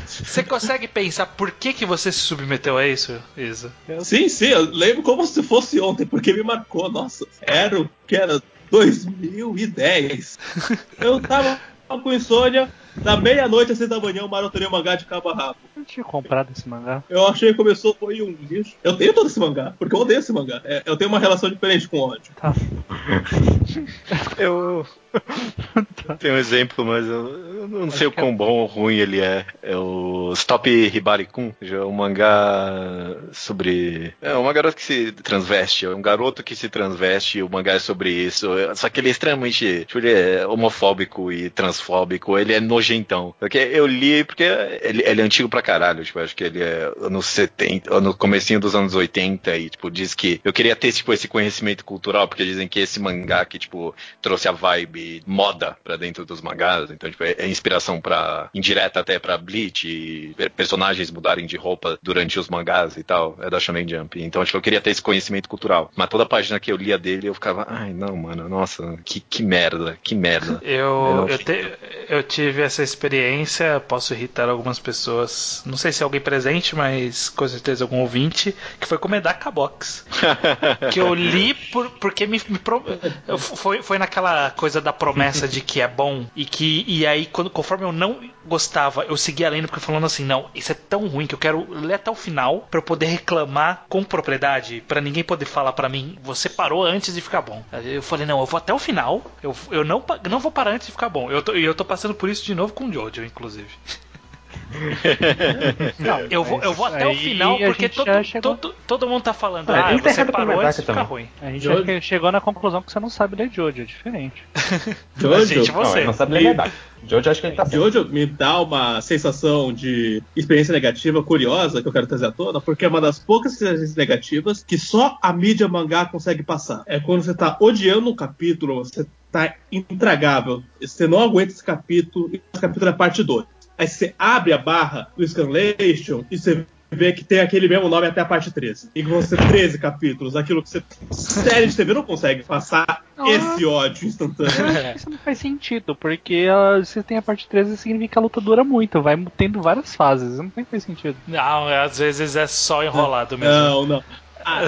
Você consegue pensar por que, que você se submeteu a isso, Isa? Sim, sim, eu lembro como se fosse ontem, porque me marcou. Nossa, era o que era 2010. Eu tava com insônia, da meia-noite às seis da manhã, eu maratonei o mangá de cabo a rabo. Eu tinha comprado esse mangá. Eu achei que começou, foi um lixo. Eu tenho todo esse mangá, porque eu odeio esse mangá. É, eu tenho uma relação diferente com ódio. Tá. *laughs* Eu tenho um exemplo, mas eu, eu não sei o quão bom ou ruim ele é. É o Stop Hibari-kun, já é um mangá sobre. É uma garota que se transveste, é um garoto que se transveste e o mangá é sobre isso. Só que ele é extremamente. Tipo, ele é homofóbico e transfóbico, ele é nojentão. Porque eu li porque ele, ele é antigo pra caralho, tipo, acho que ele é anos 70, no comecinho dos anos 80 e, tipo, diz que eu queria ter, tipo, esse conhecimento cultural, porque dizem que esse mangá que, tipo, trouxe a vibe moda pra dentro dos mangás, então, tipo, é, é inspiração pra, indireta até pra Bleach e per- personagens mudarem de roupa durante os mangás e tal, é da Shonen Jump. Então, tipo, eu queria ter esse conhecimento cultural. Mas toda página que eu lia dele, eu ficava, ai, não, mano, nossa, que, que merda, que merda. Eu, Eu eu, te- eu tive essa experiência, posso irritar algumas pessoas. Não sei se é alguém presente, mas com certeza algum ouvinte, que foi com Medaka Box. *laughs* que eu li por- porque me, me pro- foi, foi naquela coisa da promessa de que é bom e que e aí quando, conforme eu não gostava, eu seguia lendo porque falando assim, não, isso é tão ruim que eu quero ler até o final pra eu poder reclamar com propriedade, pra ninguém poder falar pra mim, você parou antes de ficar bom. Eu falei, não, eu vou até o final, eu, eu não, não vou parar antes de ficar bom. Eu tô, e eu tô passando por isso de novo com o Jojo, inclusive. *laughs* Não, Eu vou, eu vou até o final a porque todo, chegou- todo, todo mundo tá falando, Ah, ah, ele você parou antes de ficar também. ruim. A gente Jojo. acho que chegou na conclusão que você não sabe ler Jojo, é diferente. *laughs* Jojo, gente, Não, você. ele não sabe ler Medaka. Jojo acho que ele tá certo. Jojo me dá uma sensação de experiência negativa curiosa que eu quero trazer à tona, porque é uma das poucas experiências negativas que só a mídia mangá consegue passar. É quando você tá odiando um capítulo, você tá intragável, você não aguenta esse capítulo, e esse capítulo é parte 2. Aí você abre a barra do Scanlation e você vê que tem aquele mesmo nome até a parte 13. E que vão ser 13 capítulos, aquilo que você. Série de TV não consegue passar Ah. esse ódio instantâneo. Eu acho que isso não faz sentido, porque ah, se tem a parte 13 significa que a luta dura muito, vai tendo várias fases, não tem faz sentido. Não, às vezes é só enrolado mesmo. Não, não. A,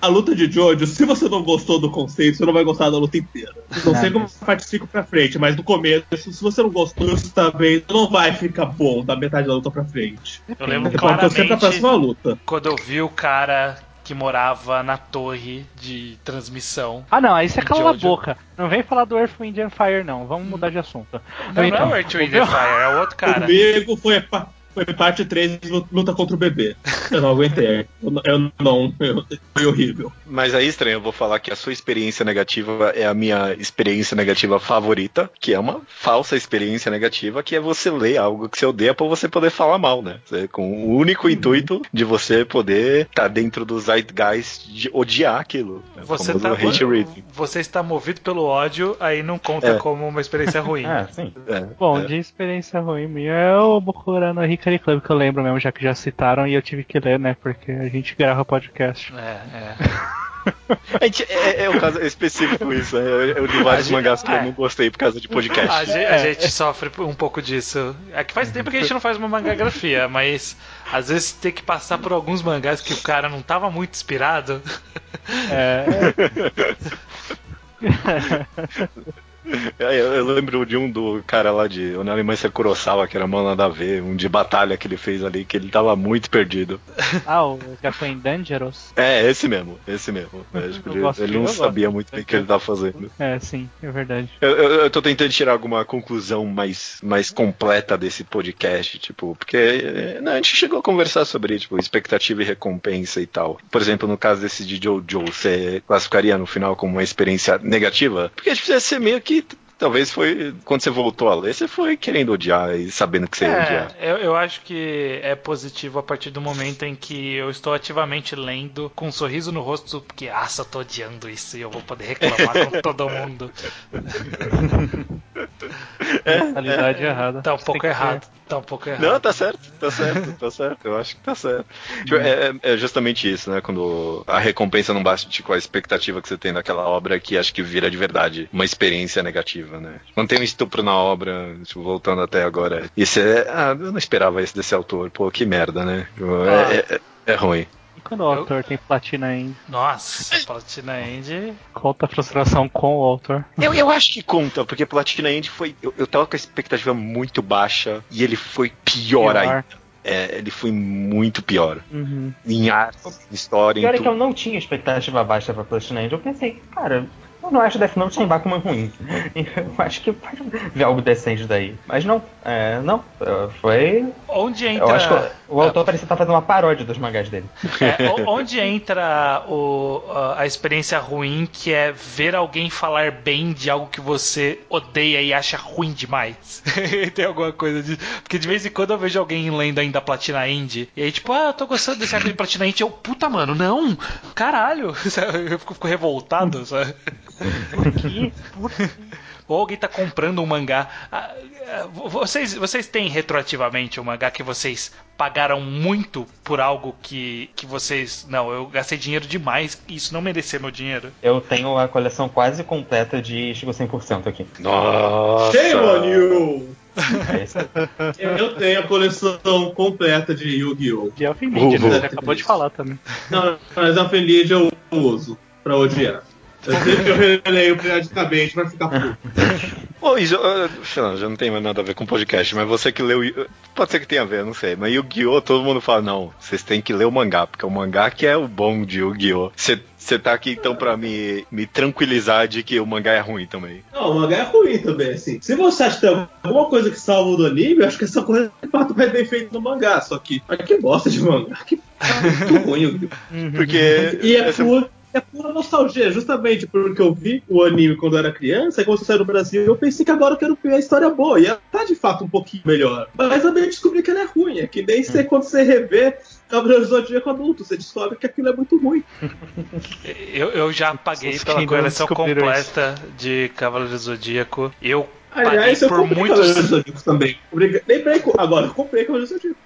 a luta de Jojo, se você não gostou do conceito, você não vai gostar da luta inteira. Não Ah, sei como a parte fica pra frente, mas no começo, se você não gostou, você tá vendo, não vai ficar bom da metade da luta pra frente. Eu lembro Você pode torcer pra claramente próxima luta. quando eu vi o cara que morava na torre de transmissão. Ah não, aí você cala a boca. Não vem falar do Earth, Wind and Fire não, vamos mudar de assunto. Não, Então, não é o Earth, Wind and *laughs* Fire, é o outro cara. Comigo foi, pa- foi parte 3 luta contra o bebê. Eu não aguentei. Eu, não- eu foi horrível. Mas aí, estranho, eu vou falar que a sua experiência negativa é a minha experiência negativa favorita, que é uma falsa experiência negativa, que é você ler algo que você odeia pra você poder falar mal, né? Você- com o único intuito de você poder estar dentro do zeitgeist de odiar aquilo. né? Você, tá, você está movido pelo ódio, aí não conta É. como uma experiência ruim. Ah, *laughs* sim. É, Bom, é. de experiência ruim minha é o Bokura no Hikari Club, que eu lembro mesmo, já que já citaram e eu tive que ler, né? Porque a gente grava podcast. É, é. *laughs* A gente- é, é um caso específico isso, né? Eu, li vários gente- mangás que é. eu não gostei por causa de podcast. A, ge- a gente sofre um pouco disso. É que faz tempo que a gente não faz uma mangagrafia, mas às vezes tem que passar por alguns mangás que o cara não tava muito inspirado. É, É, *laughs* *laughs* *laughs* eu, eu lembro de um do cara lá de Onarimansa Kurosawa, que era mão nada a ver, um de batalha que ele fez ali, que ele tava muito perdido. *laughs* Ah, o Captain Dangerous? É, esse mesmo, esse mesmo. Eu ele, ele não sabia muito bem o que ele tava fazendo. É, sim, é verdade. Eu, eu, eu tô tentando tirar alguma conclusão mais, mais completa desse podcast, tipo, porque é, não, a gente chegou a conversar sobre, tipo, expectativa e recompensa e tal. Por exemplo, no caso desse de Jojo, você classificaria no final como uma experiência negativa? Porque tipo, ia ser meio que. que Talvez foi. Quando você voltou a ler, você foi querendo odiar e sabendo que você ia odiar. É, eu, eu acho que é positivo a partir do momento em que eu estou ativamente lendo com um sorriso no rosto, porque, ah, só tô odiando isso e eu vou poder reclamar com *laughs* todo mundo. *laughs* Mentalidade errada. Tá um pouco errado. Tá um pouco errado. Não, tá certo, tá certo, tá certo. Eu acho que tá certo. Tipo, é, é- é justamente isso, né? Quando a recompensa não bate com a expectativa que você tem daquela obra, que acho que vira de verdade uma experiência negativa, né? Quando tem um estupro na obra, tipo, voltando até agora, isso é. Ah, eu não esperava isso desse autor. Pô, que merda, né? Tipo, é, Ah. é- é ruim. E quando o autor tem platina indie, Nossa, Platina End. conta a frustração com o autor. Eu, eu acho que conta, porque Platina End foi. Eu, eu tava com a expectativa muito baixa e ele foi pior, ainda. É, ele foi muito pior. Uhum. Em arte, em história, em Pior é que eu não tinha expectativa baixa pra Platinum End. Eu pensei, cara, eu não acho Death Note sem Bakuman ruim. Eu acho que pode ver algo decente daí. Mas não, é, não. Foi. Onde entra. Eu acho que o, autor parecia estar fazendo uma paródia dos mangás dele. É, onde entra o, a, experiência ruim, que é ver alguém falar bem de algo que você odeia e acha ruim demais? *laughs* Tem alguma coisa disso? Porque de vez em quando eu vejo alguém lendo ainda Platina Indie, e aí tipo, ah, eu tô gostando desse arco de Platina Indie, eu, puta mano, não, caralho, *laughs* eu fico, fico revoltado, sabe? Ou alguém tá comprando um mangá. Ah, ah, Vocês, vocês têm retroativamente um mangá que vocês pagaram muito por algo que, que vocês. Não, eu gastei dinheiro demais e isso não merecia meu dinheiro. Eu tenho a coleção quase completa de Chico 100% aqui. Nossa! Shame on you! É. Eu tenho a coleção completa de Yu-Gi-Oh! De Elfen né? Você acabou de falar também. Não, mas a Feliz eu uso pra odiar. Eu releio periodicamente pra ficar puto. Ô, isso, sei lá, já não tem mais nada a ver com podcast, mas você que leu. Pode ser que tenha a ver, não sei. Mas Yu-Gi-Oh! todo mundo fala, não, vocês têm que ler o mangá, porque o mangá que é o bom de Yu-Gi-Oh! Você tá aqui então pra me, me tranquilizar de que o mangá é ruim também. Não, o mangá é ruim também, assim. Se você acha que tem alguma coisa que salva do anime, eu acho que essa coisa de fato vai bem feito no mangá. Só que, olha que bosta de mangá, que tá muito *laughs* ruim. Yu-Gi-Oh! Porque. E é essa- é pura nostalgia, justamente porque eu vi o anime quando eu era criança, e quando saiu no Brasil, eu pensei que agora eu quero ver a história boa. E ela tá de fato um pouquinho melhor. Mas também descobri que ela é ruim. É que nem você, quando você revê Cavaleiro do Zodíaco adulto, você descobre que aquilo é muito ruim. Eu, eu já paguei pela coleção completa de Cavaleiro do Zodíaco. Eu Aliás, eu por comprei muitos. Zodíaco também. Lembrei, agora, eu comprei Cavaleiro do Zodíaco.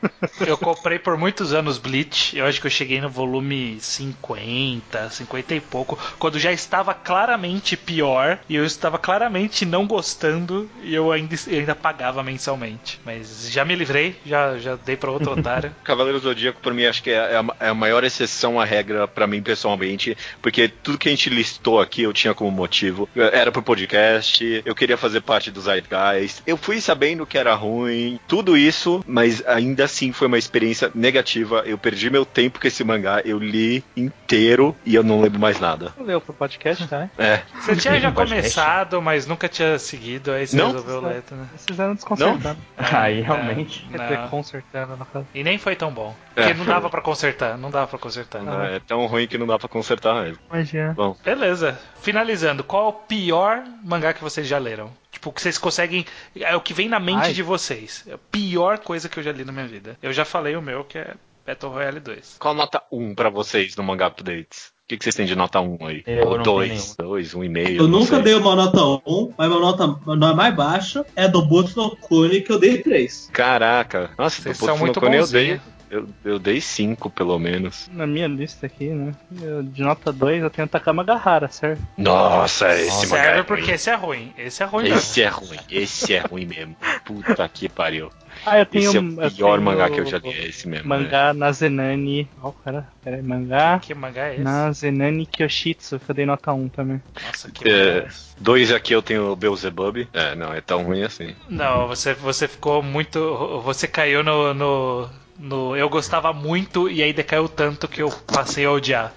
*laughs* Eu comprei por muitos anos Bleach. Eu acho que eu cheguei no volume 50, 50 e pouco, quando já estava claramente pior e eu estava claramente não gostando e eu ainda, eu ainda pagava mensalmente. Mas já me livrei, já, já dei para outro otário. *laughs* Cavaleiro Zodíaco, pra mim, acho que é a, é a maior exceção à regra pra mim pessoalmente, porque tudo que a gente listou aqui eu tinha como motivo. Era pro podcast, eu queria fazer parte do Zeitgeist, eu fui sabendo que era ruim, tudo isso, mas ainda assim foi uma experiência negativa. Eu perdi meu tempo com esse mangá, eu li inteiro e eu não lembro mais nada. Leu pro podcast, tá? né? É. Você tinha já *laughs* começado, mas nunca tinha seguido, aí você Não? resolveu ler, né? Vocês fizeram desconcertando. Aí É, realmente. Quer não. dizer, consertando, no caso. E nem foi tão bom. Porque É. não dava pra consertar, não dava pra consertar. É tão ruim que não dá pra consertar mesmo. Imagina. Bom, Beleza. Finalizando, qual é o pior mangá que vocês já leram? Tipo, que vocês conseguem. É o que vem na mente Ai. de vocês. É a pior coisa que eu já li na minha vida. Eu já falei o meu, que é Battle Royale 2. qual nota 1 pra vocês no Manga Updates? O que, que vocês têm de nota 1 aí? Eu Ou não 2, 2, 1,5? Eu não nunca sei. dei uma nota 1, mas minha nota, mais baixa é do Boto no Cone, que eu dei 3. Caraca, nossa, Vocês do Boku no Kone eu dei, eu, eu dei 5 pelo menos. Na minha lista aqui, né? eu- de nota 2 eu tenho Takama Gahara, certo? Nossa, esse mangá é Serve ruim. porque esse é ruim. Esse é ruim mesmo. Esse é ruim, esse é ruim mesmo. Puta que pariu. Ah, eu tenho. esse é o pior tenho mangá que eu já li, é esse mesmo. né? Mangá Nazenani. Ó, cara, peraí, mangá. Que mangá é esse? Nazenani Kyoshitsu, que eu dei nota 1 também. Nossa, que É, mangá é esse? dois aqui eu tenho o Beelzebub. É, não, é tão ruim assim. Não, você, você ficou muito. Você caiu no, no, no Eu gostava muito e aí decaiu tanto que eu passei a odiar.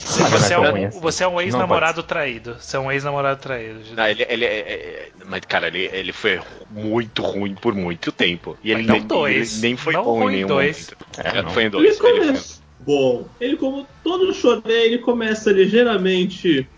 Você é não é um, assim. você é um Não ex-namorado traído. Você é um ex-namorado traído. Ah, ele, ele é, é- Mas, cara, ele, ele foi muito ruim por muito tempo. E ele não nem, dois. ele nem foi Não bom ruim em nenhum dois. momento. É, não. foi em Ele dois. Ele foi- começa bom. Ele, como todo shonen, ele começa ligeiramente.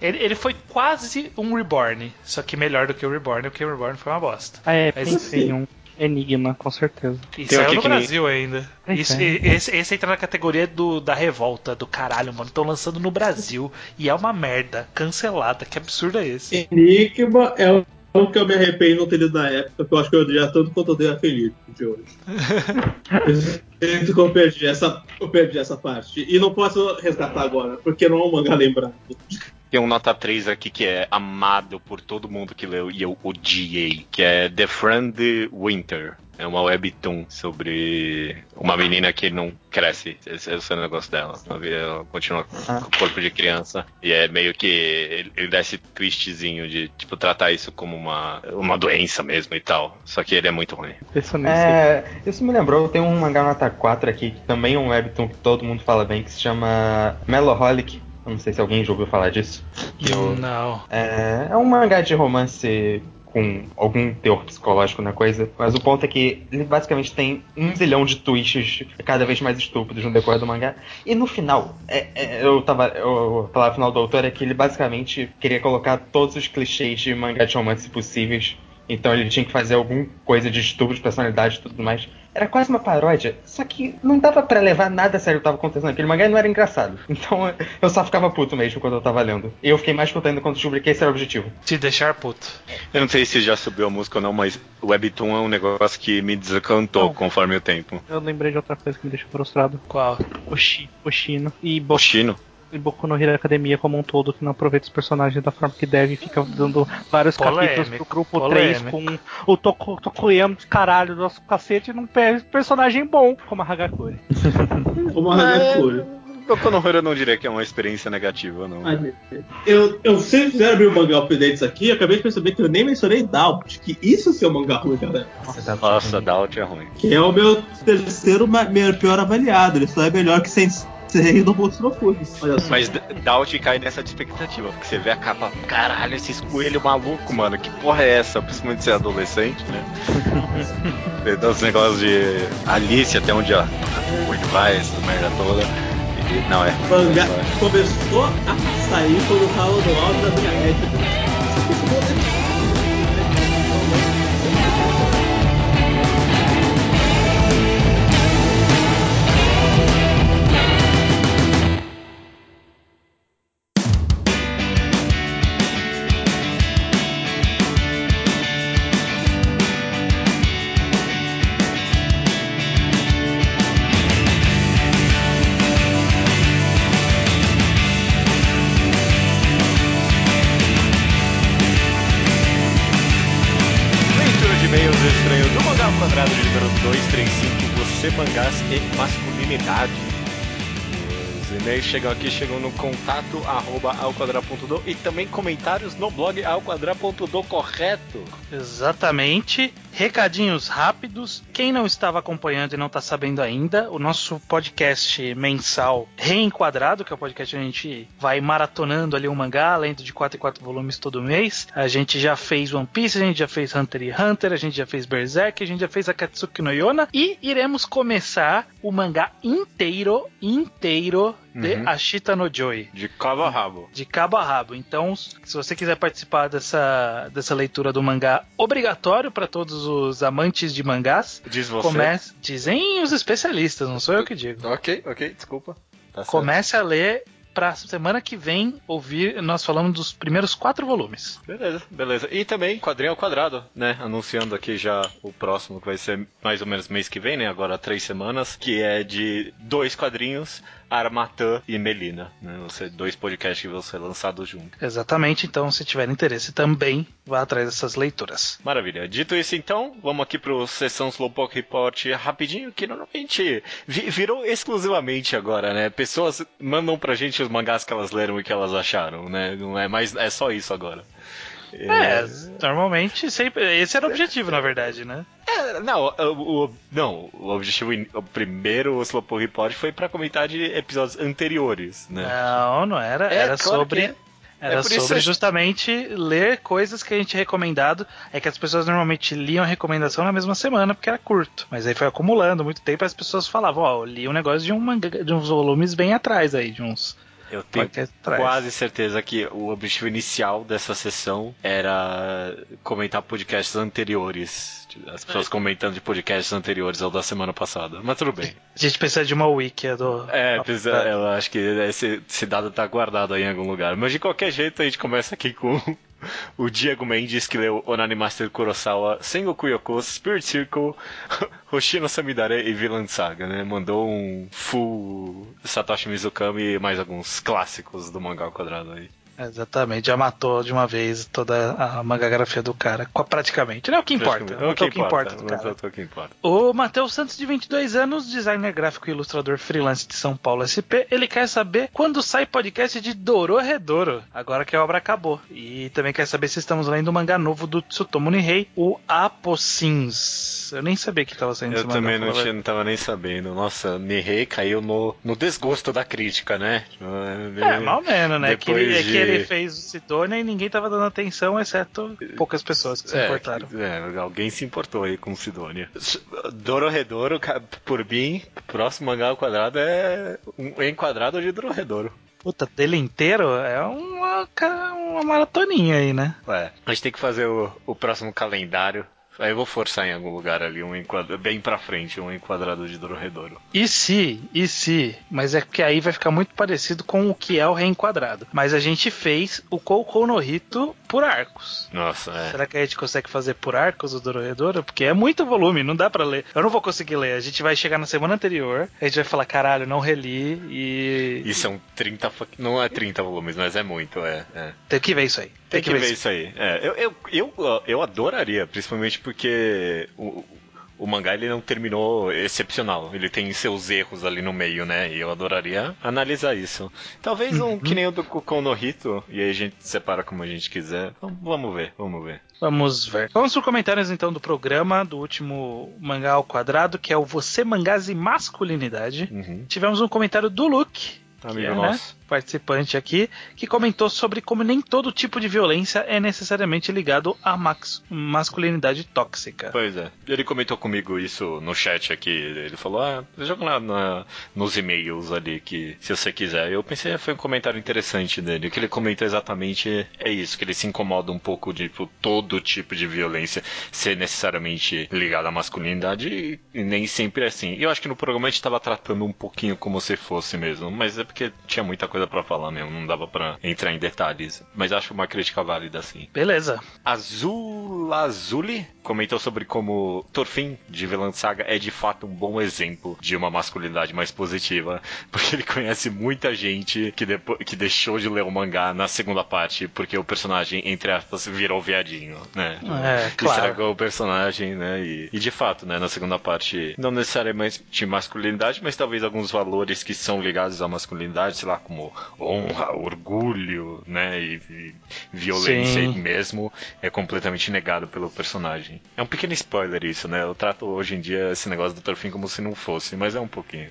Ele, ele foi quase um Reborn, só que melhor do que o Reborn, porque o Reborn foi uma bosta. Ah, é, Mas pensei assim- em um Enigma, com certeza. E Tem saiu aqui no que Brasil ainda. Isso, é. esse, esse entra na categoria do, da revolta, do caralho, mano. Estão lançando no Brasil e é uma merda, cancelada. Que absurdo é esse? Enigma é o que eu me arrependo de não ter lido na época, que eu acho que eu odiei tanto quanto eu odeio a Felipe de hoje. *laughs* Eu perdi essa, eu perdi essa parte. E não posso resgatar agora, porque não é um mangá lembrado. Tem um nota 3 aqui que é amado por todo mundo que leu e eu odiei, que é The Friend Winter. É uma webtoon sobre uma menina que não cresce. Esse, esse é o negócio dela. Ela continua Ah. com o corpo de criança. E é meio que. Ele, ele dá esse twistzinho de, tipo, tratar isso como uma, uma doença mesmo e tal. Só que ele é muito ruim. Sei. É, isso me lembrou, tem um mangá nota 4 aqui, que também é um webtoon que todo mundo fala bem, que se chama Meloholic. Eu não sei se alguém já ouviu falar disso. Eu- Não. é, é um mangá de romance com algum teor psicológico na coisa, mas o ponto é que ele basicamente tem um zilhão de twists cada vez mais estúpidos no decorrer do mangá. E no final, é- é, eu tava. Eu, a palavra final do autor é que ele basicamente queria colocar todos os clichês de mangá de romance possíveis. Então ele tinha que fazer alguma coisa de estupro de personalidade e tudo mais. Era quase uma paródia, só que não dava pra levar nada a sério o que tava acontecendo naquele mangá e não era engraçado. *laughs* Então eu só ficava puto mesmo quando eu tava lendo. E eu fiquei mais puto ainda quando descobri que esse era o objetivo. Te deixar puto. Eu não sei se já subiu a música ou não, mas o Webtoon é um negócio que me desencantou Não. conforme o tempo. Eu lembrei de outra coisa que me deixa frustrado. Qual? Oshi, Oshino. E Boku, Oshino. E Boku no Hero Academia como um todo, que não aproveita os personagens da forma que deve e fica dando vários Polêmico, capítulos pro grupo 3 polêmico. com o Toko, Tokoyama de caralho do nosso cacete e não perde personagem bom, como a Hagakure. *laughs* Como a Hagakure. Boku no Hero eu não diria que é uma experiência negativa, não. Eu, eu se fizer abrir o mangá updates aqui, eu acabei de perceber que eu nem mencionei Doubt, que isso sim é um mangá ruim, galera. Nossa, Doubt é ruim. Que é o meu terceiro meu pior avaliado. Ele só é melhor que Sensei no Monstro no Fugi. Olha só. Mas Doubt cai nessa expectativa, porque você vê a capa, caralho, esses coelhos malucos, mano, que porra é essa? Principalmente ser adolescente, né? *laughs* Tem os negócios de Alice, até onde ó, o coelho vai, essa merda toda. E, não, é. O mangá começou a sair quando tava no alto da minha época. Esse e-mails chegam aqui, chegam no contato arroba alquadra.do e também comentários no blog alquadra.do, correto? Exatamente. Recadinhos rápidos. Quem não estava acompanhando e não está sabendo ainda, o nosso podcast mensal Reenquadrado, que é o podcast que a gente vai maratonando ali um mangá, lendo de 4 em 4 volumes todo mês. A gente já fez One Piece, a gente já fez Hunter x Hunter, a gente já fez Berserk, a gente já fez Akatsuki no Yona e iremos começar o mangá inteiro, inteiro de Uhum. Ashita no Joy De cabo a rabo. de cabo a rabo. Então, se você quiser participar dessa, dessa leitura do mangá obrigatório para todos os amantes de mangás, Diz você. comece, dizem os especialistas, não sou eu que digo. Ok, ok, desculpa. Tá certo. Comece a ler para semana que vem ouvir nós falamos dos primeiros quatro volumes. Beleza, beleza. E também quadrinho ao quadrado, né? Anunciando aqui já o próximo, que vai ser mais ou menos mês que vem, né? Agora três semanas, que é de dois quadrinhos, Armatã e Melina. Né? Ser dois podcasts que vão ser lançados juntos. Exatamente, então se tiver interesse também vá atrás dessas leituras. Maravilha. Dito isso, então, vamos aqui pro Sessão Slowpoke Report rapidinho, que normalmente vi- virou exclusivamente agora, né? Pessoas mandam pra gente os mangás que elas leram e que elas acharam, né? Não é mais, é só isso agora. É, normalmente sempre. Esse era o objetivo, na verdade, né? Não, o, o- não, o objetivo, o primeiro Slowpoke Report foi pra comentar de episódios anteriores, né? Não, não era. É, era claro sobre. é. Era É sobre justamente ler coisas que a gente tinha recomendado. É que as pessoas normalmente liam a recomendação na mesma semana, porque era curto. Mas aí foi acumulando muito tempo e as pessoas falavam, ó, eu li um negócio de, um manga, de uns volumes bem atrás aí, de uns Eu tenho quase certeza que o objetivo inicial dessa sessão era comentar podcasts anteriores. As É. pessoas comentando de podcasts anteriores ao da semana passada. Mas tudo bem. A gente precisa de uma wiki do. É, precisa, eu acho que esse, esse dado tá guardado aí em algum lugar. Mas de qualquer jeito, a gente começa aqui com o Diego Mendes, que leu Onani Master Kurosawa, Sengoku Yoko, Spirit Circle, *laughs* Hoshino Samidare e Villain Saga, né? Mandou um full Satoshi Mizukami e mais alguns clássicos do mangá ao quadrado aí. Exatamente, já matou de uma vez toda a mangagrafia do cara, praticamente. Não é o que importa. É o que o que importa importa, do cara. matou o que importa. O Matheus Santos, de 22 anos, designer gráfico e ilustrador freelance de São Paulo SP, ele quer saber quando sai podcast de Dororedoro, agora que a obra acabou. E também quer saber se estamos lendo o mangá novo do Tsutomu Nihei, o Apossins. Eu nem sabia que estava saindo Eu esse mangá. também não, tinha, não tava nem sabendo. Nossa, Nihei caiu no, no desgosto da crítica, né? É, mal menos, né? Que Depois é que de- ele fez o Sidonia e ninguém tava dando atenção, exceto poucas pessoas que se É, importaram. é, alguém se importou aí com Sidônia. Dororedoro, ca- por mim, próximo mangá ao quadrado é um enquadrado de Dororedoro. Puta, dele inteiro é uma, uma maratoninha aí, né? Ué, a gente tem que fazer o, o próximo calendário. Aí eu vou forçar em algum lugar ali, um enquadra, bem pra frente, um enquadrado de Dororedoro. E se, e se, mas é que aí vai ficar muito parecido com o que é o reenquadrado. Mas a gente fez o Koukou no Hito por arcos. Nossa, é. Será que a gente consegue fazer por arcos o Dororedoro? Porque é muito volume, não dá pra ler. Eu não vou conseguir ler. A gente vai chegar na semana anterior, a gente vai falar, caralho, não reli e. E são 30. fa- Não é 30 volumes, mas é muito, é. é. Tem que ver isso aí. Tem que ver isso aí. É, eu, eu, eu, eu adoraria, principalmente porque o, o mangá ele não terminou excepcional. Ele tem seus erros ali no meio, né? E eu adoraria analisar isso. Talvez um que nem o do Kokon no Hito, e aí a gente separa como a gente quiser. Então, vamos ver, vamos ver. Vamos ver. Vamos para comentários então do programa, do último mangá ao quadrado, que é o Você Mangás e Masculinidade. Uhum. Tivemos um comentário do Luke, Amigo é, né, nosso. Participante aqui, que comentou sobre como nem todo tipo de violência é necessariamente ligado à masculinidade tóxica. Pois é. Ele comentou comigo isso no chat aqui. Ele falou: Ah, joga lá na- nos e-mails ali que se você quiser. Eu pensei, "Ah, foi um comentário interessante dele. O que ele comentou exatamente é isso: que ele se incomoda um pouco de tipo, todo tipo de violência ser necessariamente ligado à masculinidade e, nem sempre é assim. Eu acho que no programa a gente tava tratando um pouquinho como se fosse mesmo. Mas é porque tinha muita coisa pra falar mesmo, não dava pra entrar em detalhes. Mas acho uma crítica válida assim. Beleza. Azul Azuli comentou sobre como Thorfinn de Vilã Saga é de fato um bom exemplo de uma masculinidade mais positiva, *laughs* porque ele conhece muita gente que, depois, que deixou de ler o mangá na segunda parte porque o personagem, entre aspas, virou viadinho, né? É, claro. Estragou o personagem, né? E, e de fato, né, na segunda parte, não necessariamente de masculinidade, mas talvez alguns valores que são ligados à masculinidade, sei lá, como honra, orgulho, né? E, e violência Sim. mesmo é completamente negado pelo personagem. É um pequeno spoiler isso, né? Eu trato hoje em dia esse negócio do Thorfinn como se não fosse, mas é um pouquinho.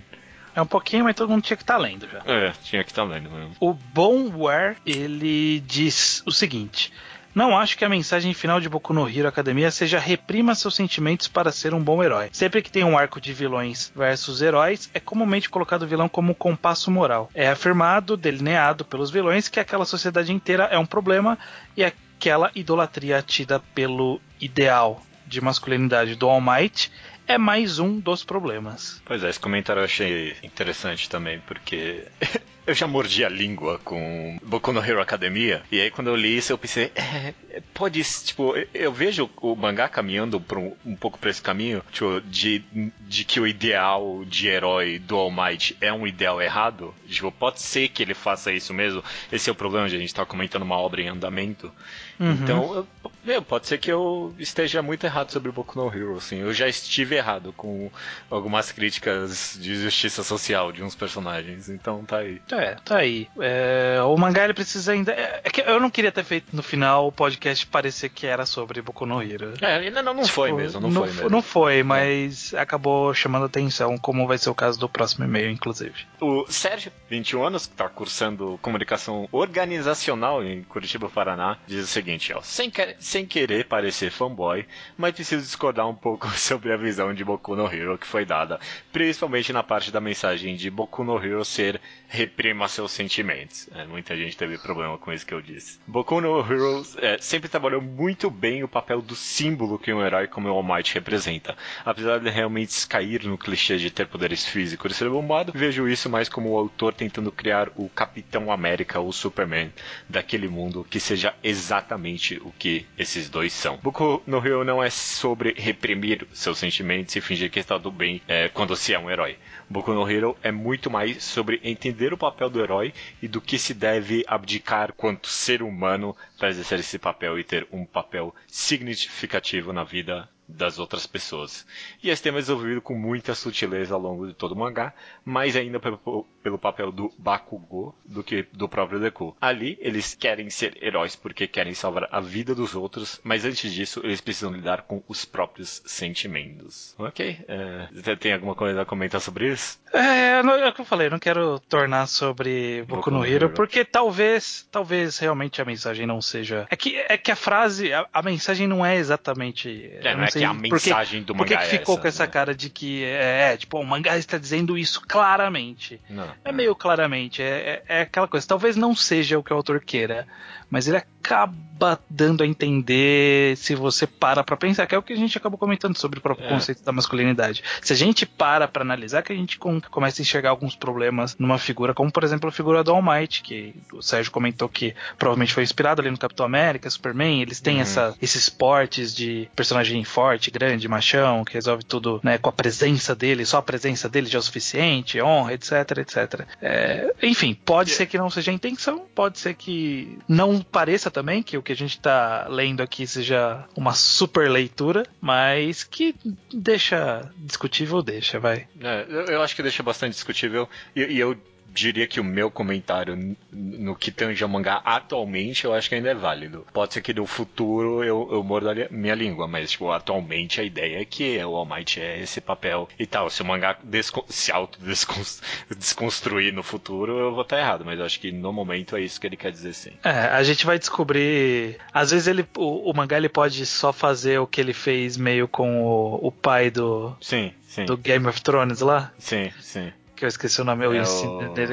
É um pouquinho, mas todo mundo tinha que estar lendo já. É, tinha que estar lendo mesmo. O Bonware, ele diz o seguinte: Não acho que a mensagem final de Boku no Hero Academia seja reprima seus sentimentos para ser um bom herói. Sempre que tem um arco de vilões versus heróis, é comumente colocado o vilão como um compasso moral. É afirmado, delineado pelos vilões, que aquela sociedade inteira é um problema e aquela idolatria tida pelo ideal de masculinidade do All Might é mais um dos problemas. Pois é, esse comentário eu achei interessante também, porque *laughs* eu já mordi a língua com Boku no Hero Academia, e aí quando eu li isso eu pensei, é, pode, tipo, eu- vejo o mangá caminhando um, um pouco pra esse caminho, tipo, de, de que o ideal de herói do All Might é um ideal errado, tipo, pode ser que ele faça isso mesmo, esse é o problema de a gente estar comentando uma obra em andamento, Uhum. Então, eu- meu, pode ser que eu esteja muito errado sobre Boku no Hero, assim. Eu já estive errado com algumas críticas de justiça social de uns personagens, então tá aí. É, tá aí. É, o mangá ele precisa ainda. É, é que eu não queria ter feito no final o podcast parecer que era sobre Boku no Hero. É, não, não foi Tipo, mesmo, não, foi mesmo. Não foi, mas acabou chamando atenção, como vai ser o caso do próximo e-mail, inclusive. O Sérgio, 21 anos, que está cursando comunicação organizacional em Curitiba, Paraná, diz o seguinte, ó. Sem, sem querer parecer fanboy, mas preciso discordar um pouco *laughs* sobre a visão de Boku no Hero que foi dada, principalmente na parte da mensagem de Boku no Hero ser reprima seus sentimentos. É, muita gente teve problema com isso que eu disse. Boku no Hero é, sempre trabalhou muito bem o papel do símbolo que um herói como o All Might representa. Apesar de realmente cair no clichê de ter poderes físicos e ser bombado, vejo isso mais como o autor tentando criar o Capitão América ou Superman daquele mundo que seja exatamente o que esses dois são. Boku no Hero não é sobre reprimir seus sentimentos e fingir que está tudo bem é, quando se é um herói. Boku no Hero é muito mais sobre entender o papel do herói e do que se deve abdicar quanto ser humano para exercer esse papel e ter um papel significativo na vida das outras pessoas. E esse tema é desenvolvido com muita sutileza ao longo de todo o mangá, mais ainda pelo, pelo papel do Bakugou do que do próprio Deku. Ali, eles querem ser heróis porque querem salvar a vida dos outros, mas antes disso, eles precisam lidar com os próprios sentimentos. Ok? É, você tem alguma coisa a comentar sobre isso? É, não- é o que eu falei, não quero tornar sobre Boku, Boku no Hero, Hero. porque talvez, talvez realmente a mensagem não seja. É que, é que a frase, a, a mensagem não é exatamente. É, não é sei que a por que- mensagem do Por que, mangá que é ficou essa, com essa né? cara de que é, é, tipo, o mangá está dizendo isso claramente? Não. É meio claramente, é, é, é aquela coisa. Talvez não seja o que o autor queira, mas ele acaba dando a entender se você para pra pensar, que é o que a gente acabou comentando sobre o próprio É. conceito da masculinidade. Se a gente para pra analisar, que a gente com- começa a enxergar alguns problemas numa figura, como por exemplo a figura do All Might, que o Sérgio comentou que provavelmente foi inspirado ali no Capitão América, Superman, eles têm Uhum. essa, esses portes de personagem forte, grande, machão, que resolve tudo né, com a presença dele, só a presença dele já é o suficiente, honra, etc, etc. É, enfim, pode ser que não seja a intenção, pode ser que não pareça também que o que a gente tá lendo aqui seja uma super leitura, mas que deixa discutível, deixa, vai. É, eu, eu acho que deixa bastante discutível. E, e eu diria que o meu comentário no que tange ao mangá atualmente, eu acho que ainda é válido. Pode ser que no futuro eu, eu morda minha língua, mas tipo, atualmente a ideia é que o All Might é esse papel e tal. Se o mangá se auto-desconstruir *laughs* no futuro, eu vou estar errado, mas eu acho que no momento é isso que ele quer dizer sim. É, a gente vai descobrir. Às vezes ele, o, o mangá ele pode só fazer o que ele fez meio com o, o pai do, Sim, sim. do Game of Thrones lá. Sim, sim. Que eu esqueci o nome, É o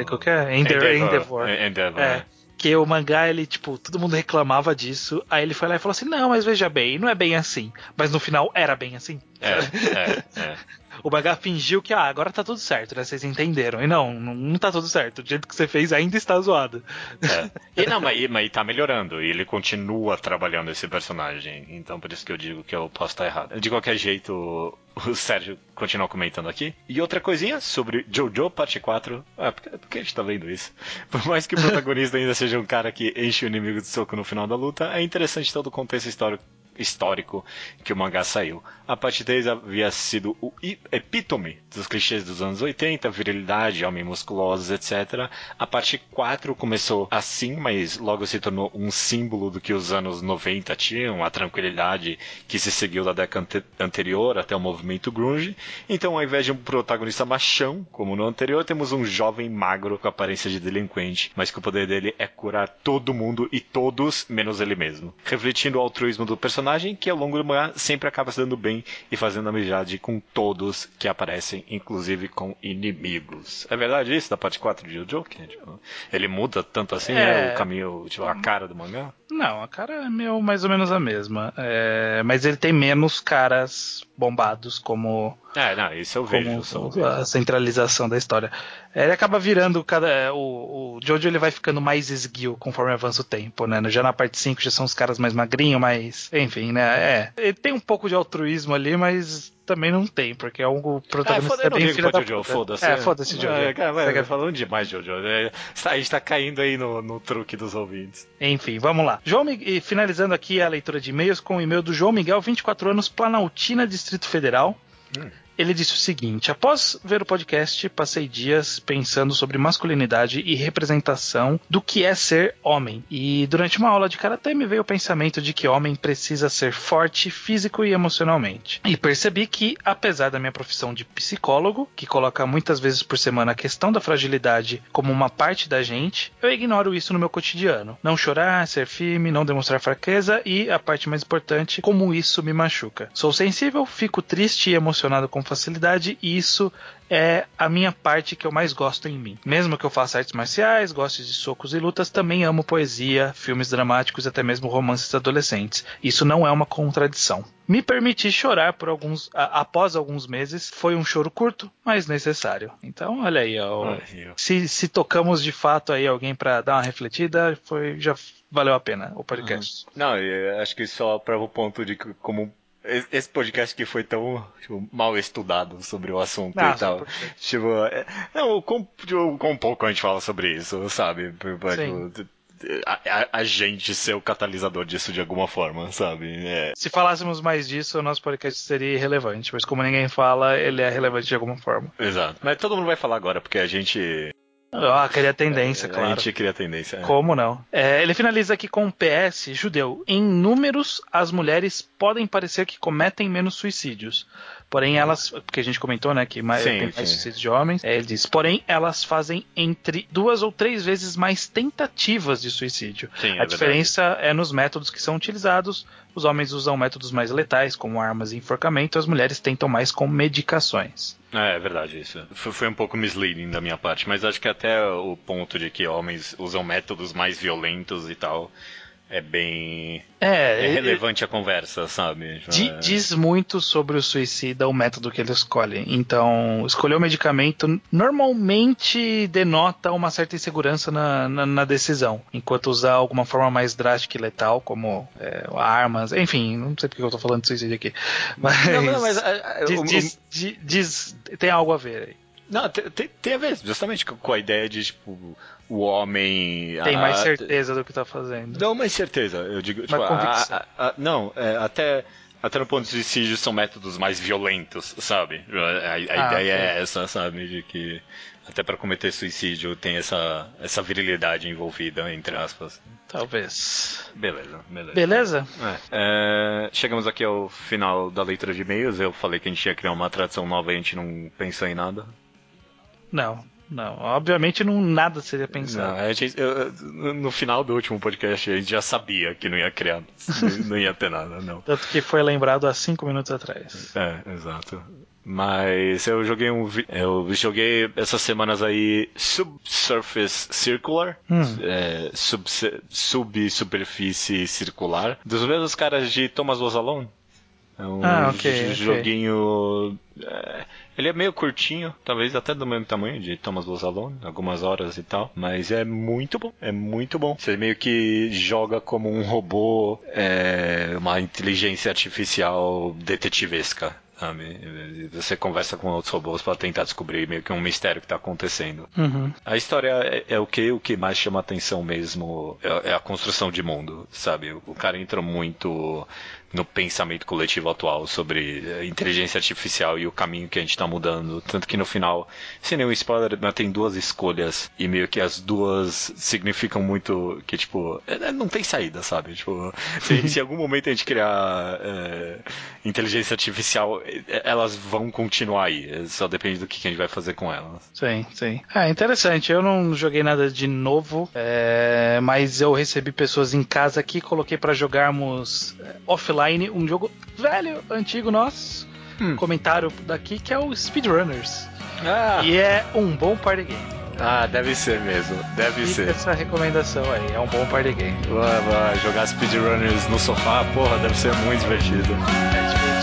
qual que é? Ender- Endeavor. É, Endeavor. É. é. Que o mangá, ele, tipo, todo mundo reclamava disso. Aí ele foi lá e falou assim: Não, mas veja bem, não é bem assim. Mas no final era bem assim. É, é, é. *laughs* O mangá fingiu que, ah, agora tá tudo certo, né? Vocês entenderam. E não, não, tá tudo certo. Do jeito que você fez ainda está zoado. É. E não, mas, mas tá melhorando. E ele continua trabalhando esse personagem. Então por isso que eu digo que eu posso estar errado. De qualquer jeito, o Sérgio continua comentando aqui. E outra coisinha sobre Jojo Parte 4. Ah, por que a gente tá vendo isso? Por mais que o protagonista ainda seja um cara que enche o inimigo de soco no final da luta, é interessante todo o contexto histórico histórico que o mangá saiu. A parte 3 havia sido o epítome dos clichês dos anos 80, virilidade, homem musculosos, etc. A parte 4 começou assim, mas logo se tornou um símbolo do que os anos 90 tinham, a tranquilidade que se seguiu da década ante- anterior até o movimento grunge. Então, ao invés de um protagonista machão, como no anterior, temos um jovem magro com aparência de delinquente, mas que o poder dele é curar todo mundo e todos menos ele mesmo. Refletindo o altruísmo do personagem, que ao longo do mangá sempre acaba se dando bem e fazendo amizade com todos que aparecem, inclusive com inimigos. É verdade isso da parte 4 de Jojo? Tipo, ele muda tanto assim, É. né? O caminho, tipo, a cara do mangá? Não, a cara é meio mais ou menos a mesma. É, mas ele tem menos caras bombados como É, não, isso eu vejo. como a centralização da história. Ele acaba virando cada. O, o Jojo ele vai ficando mais esguio conforme avança o tempo, né? Já na parte 5 já são os caras mais magrinhos, mais. Enfim, né? É. Ele tem um pouco de altruísmo ali, mas também não tem, porque é um protagonista é não bem filho da Jojo, foda-se. É, foda-se, Jojo. É, cara, Você vai, quer- falando demais, Jojo. É, a gente tá caindo aí no, no truque dos ouvintes. Enfim, vamos lá. João, e finalizando aqui a leitura de e-mails com o e-mail do João Miguel, 24 anos, Planaltina, Distrito Federal. Hum. Ele disse o seguinte: após ver o podcast, passei dias pensando sobre masculinidade e representação do que é ser homem. E durante uma aula de karatê me veio o pensamento de que homem precisa ser forte físico e emocionalmente. E percebi que, apesar da minha profissão de psicólogo, que coloca muitas vezes por semana a questão da fragilidade como uma parte da gente, eu ignoro isso no meu cotidiano. Não chorar, ser firme, não demonstrar fraqueza e, a parte mais importante, como isso me machuca. Sou sensível, fico triste e emocionado com facilidade e isso é a minha parte que eu mais gosto em mim. Mesmo que eu faça artes marciais, goste de socos e lutas, também amo poesia, filmes dramáticos e até mesmo romances adolescentes. Isso não é uma contradição. Me permiti chorar por alguns a- após alguns meses. Foi um choro curto, mas necessário. Então, olha aí, ó, se, se tocamos de fato aí alguém pra dar uma refletida, foi já valeu a pena o podcast. Não, eu acho que só prova o ponto de que como esse podcast que foi tão tipo, mal estudado sobre o assunto Ah, e tal. 100%. Tipo, é- não, com, tipo, com pouco a gente fala sobre isso, sabe? Tipo, Sim. a, a- a gente ser o catalisador disso de alguma forma, sabe? É, Se falássemos mais disso, o nosso podcast seria irrelevante, mas como ninguém fala, ele é relevante de alguma forma. exato. Mas todo mundo vai falar agora, porque a gente. Ah, queria tendência, a claro. gente cria tendência. é. Como não? É, ele finaliza aqui com um PS judeu. Em números, as mulheres podem parecer que cometem menos suicídios. Porém, elas. Porque a gente comentou, né? Que mais, Sim, tem mais suicídios de homens. É, ele diz: porém, elas fazem entre duas ou três vezes mais tentativas de suicídio. Sim, é a verdade. diferença é nos métodos que são utilizados. Os homens usam métodos mais letais, como armas e enforcamento, as mulheres tentam mais com medicações. É, é verdade isso. Foi um pouco misleading da minha parte, mas acho que até o ponto de que homens usam métodos mais violentos e tal é bem É, é ele- relevante a conversa, sabe? Di- é- diz muito sobre o suicida o método que ele escolhe. Então, escolher o medicamento normalmente denota uma certa insegurança na, na, na decisão. Enquanto usar alguma forma mais drástica e letal, como é, armas, enfim, não sei porque eu tô falando de suicídio aqui. Mas, Não, não, mas, a- a- diz, diz- di- diz- tem algo a ver aí. Não, tem, tem- tem a ver justamente com com a ideia de, tipo, o homem. Tem mais a- certeza do que tá fazendo. Não mais certeza, eu digo. Tipo, Mais a- a- a- não, é, até. Até no ponto de suicídio são métodos mais violentos, sabe? A, a Ah, ideia ok. é essa, sabe? De que até para cometer suicídio tem essa, essa virilidade envolvida, entre aspas. Talvez. Beleza, beleza. Beleza? É, é, chegamos aqui ao final da leitura de e-mails. Eu falei que a gente ia criar uma tradição nova e a gente não pensou em nada. Não, não. Obviamente não nada seria Não, pensado. a gente, eu- no final do último podcast a gente já sabia que não ia criar, *laughs* não ia ter nada, não. Tanto que foi lembrado há cinco minutos atrás. É, exato. Mas eu joguei um. Eu joguei essas semanas aí Subsurface Circular. Hum. É, sub, subsuperfície circular. Dos mesmos caras de Thomas Was Alone. É um Ah, ok, j- ok. joguinho. é, ele é meio curtinho, talvez até do mesmo tamanho de Thomas Was Alone, algumas horas e tal. Mas é muito bom, é muito bom. Você meio que joga como um robô, é, uma inteligência artificial detetivesca. Sabe? Você conversa com outros robôs para tentar descobrir meio que um mistério que tá acontecendo. Uhum. A história é, é o que o que mais chama atenção mesmo é, é a construção de mundo, sabe? O cara entra muito no pensamento coletivo atual sobre eh, inteligência artificial e o caminho que a gente tá mudando. Tanto que no final, sem nenhum spoiler, mas tem duas escolhas e meio que as duas significam muito que, tipo, é, é, não tem saída, sabe? Tipo, *laughs* se, se em algum momento a gente criar é, inteligência artificial, é, elas vão continuar aí. É, Só depende do que que a gente vai fazer com elas. Sim, sim. É interessante. Eu não joguei nada de novo, é, mas eu recebi pessoas em casa aqui, coloquei pra jogarmos é, offline um jogo velho, antigo nosso. Hum. Comentário daqui que é o Speedrunners. Ah, E é um bom party game. ah, deve ser mesmo. Deve Fica ser. essa recomendação aí, é um bom party game. Vai, vai, jogar speedrunners no sofá, porra, deve ser muito divertido. É divertido.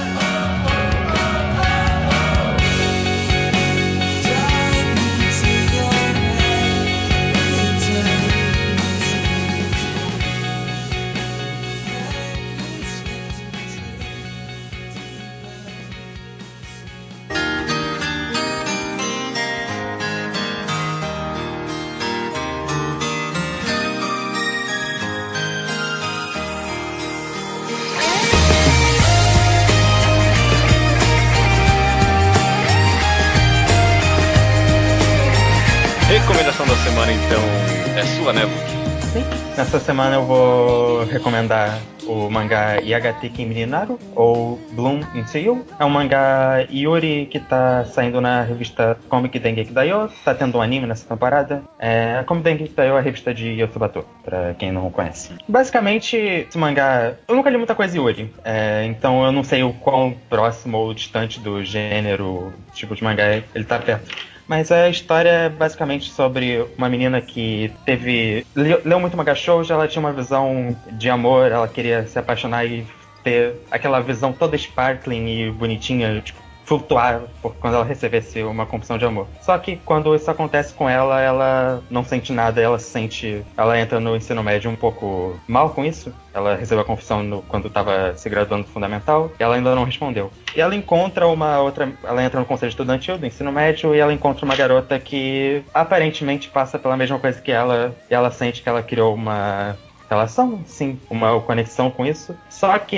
Né, Luke? Sim. Nessa semana eu vou recomendar o mangá Yagate Kimi Naru, ou Bloom into You. É um mangá Yuri que tá saindo na revista Comic Dengeki Daio. Tá tendo um anime nessa temporada. É, a Comic Dengeki Daio é a revista de Yotsubato, pra quem não conhece. Basicamente, esse mangá... Eu nunca li muita coisa Yuri, é, então eu não sei o quão próximo ou distante do gênero, tipo de mangá ele tá perto. Mas a história é basicamente sobre uma menina que teve. leu muito manga shoujo, ela tinha uma visão de amor, ela queria se apaixonar e ter aquela visão toda sparkling e bonitinha, tipo, flutuar quando ela recebesse uma confissão de amor. Só que quando isso acontece com ela, ela não sente nada, ela se sente. Ela entra no ensino médio um pouco mal com isso. Ela recebeu a confissão no, quando estava se graduando no fundamental e ela ainda não respondeu. E ela encontra uma outra. Ela entra no conselho estudantil do ensino médio e ela encontra uma garota que aparentemente passa pela mesma coisa que ela e ela sente que ela criou uma relação, sim, uma conexão com isso. Só que